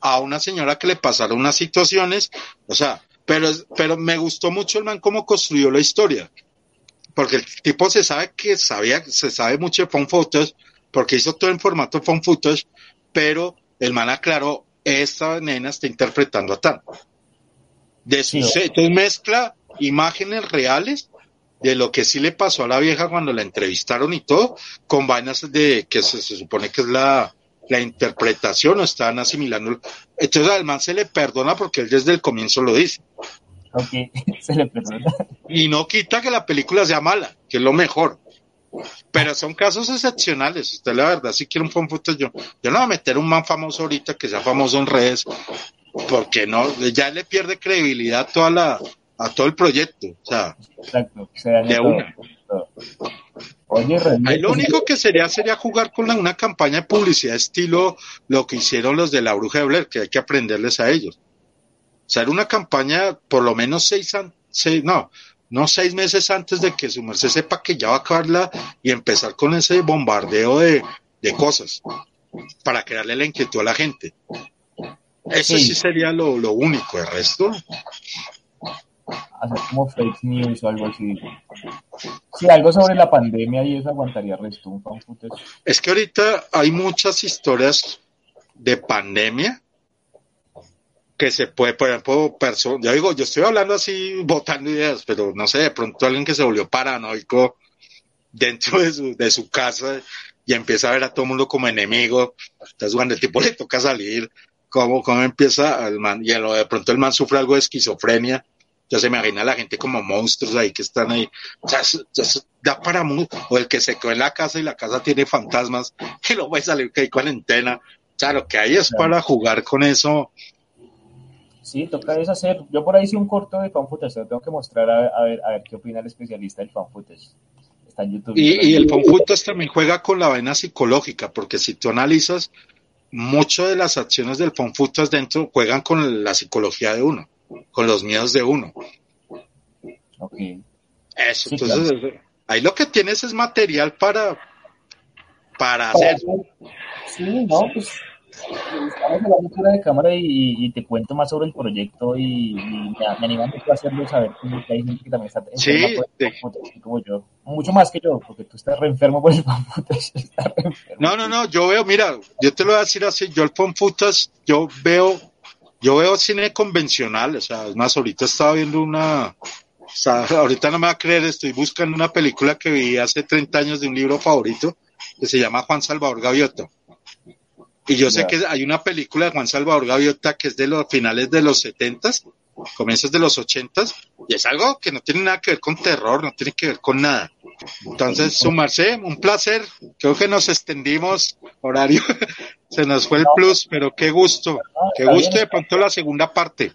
a una señora que le pasaron unas situaciones, o sea, pero, pero me gustó mucho el man cómo construyó la historia, porque el tipo se sabe que sabía, se sabe mucho de phone footage, porque hizo todo en formato phone footage, pero el man aclaró, esta nena está interpretando a Tan. De Sí, o- entonces mezcla imágenes reales de lo que sí le pasó a la vieja cuando la entrevistaron y todo, con vainas de que se, se supone que es la, la interpretación o están asimilando. Entonces al man se le perdona porque él desde el comienzo lo dice. Ok, se le perdona. Y no quita que la película sea mala, que es lo mejor. Pero son casos excepcionales. Usted la verdad, si quiere un fan footage, yo, yo no voy a meter un man famoso ahorita que sea famoso en redes, porque no, ya le pierde credibilidad toda la, a todo el proyecto. O sea, Exacto, se daña De todo, una. todo. Oye, ahí lo único que sería sería jugar con la- una campaña de publicidad estilo lo que hicieron los de la Bruja de Blair, que hay que aprenderles a ellos. O sea, era una campaña por lo menos seis no, no seis meses antes de que su merced sepa que ya va a acabarla y empezar con ese bombardeo de, de cosas para crearle la inquietud a la gente. Eso Sí. sí sería lo, lo único, el resto. Hacer como fake news o algo así. Sí, algo sobre la pandemia y eso aguantaría resto. Es que ahorita hay muchas historias de pandemia que se puede, por ejemplo, perso- yo digo, yo estoy hablando así, botando ideas, pero no sé, de pronto alguien que se volvió paranoico dentro de su, de su casa y empieza a ver a todo el mundo como enemigo, entonces cuando el tipo le toca salir, cómo, cómo empieza el man, y de pronto el man sufre algo de esquizofrenia, ya se imagina a la gente como monstruos ahí que están ahí, o sea, eso- eso da para mucho, o el que se quedó en la casa y la casa tiene fantasmas, que no puede salir que hay cuarentena, o sea, lo que hay es para jugar con eso, Sí, toca deshacer. Yo por ahí hice un corto de fan footage, lo tengo que mostrar a, a ver, a ver qué opina el especialista del fan footage. Está en YouTube. Y, y el Fonfutas también juega con la vaina psicológica, porque si tú analizas, mucho de las acciones del Fonfutas dentro juegan con la psicología de uno, con los miedos de uno. Ok. Eso, Sí, entonces, ahí lo que tienes es material para, para hacer. Sí, no, pues estamos hablando fuera de cámara y, y, te cuento más sobre el proyecto y, y me, me anima mucho a hacerlo saber que hay gente que también está sí, enferma por el footage, como yo. Mucho más que yo, porque tú estás re enfermo por el footage. No, no, no, yo veo, mira, yo te lo voy a decir así, yo el footage, yo veo, yo veo cine convencional, o sea, es más, ahorita estaba viendo una, o sea, ahorita no me va a creer, estoy buscando una película que vi hace 30 años de un libro favorito que se llama Juan Salvador Gaviota. Y yo sé que hay una película de Juan Salvador Gaviota que es de los finales de los setentas, comienzos de los ochentas, y es algo que no tiene nada que ver con terror, no tiene que ver con nada. Entonces, sumarse, un placer. Creo que nos extendimos horario. Se nos fue el plus, pero qué gusto. Qué gusto bien. de pronto la segunda parte.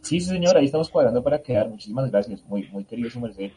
Sí, sí, señor, ahí estamos cuadrando para quedar. Muchísimas gracias, muy, muy querido su merced.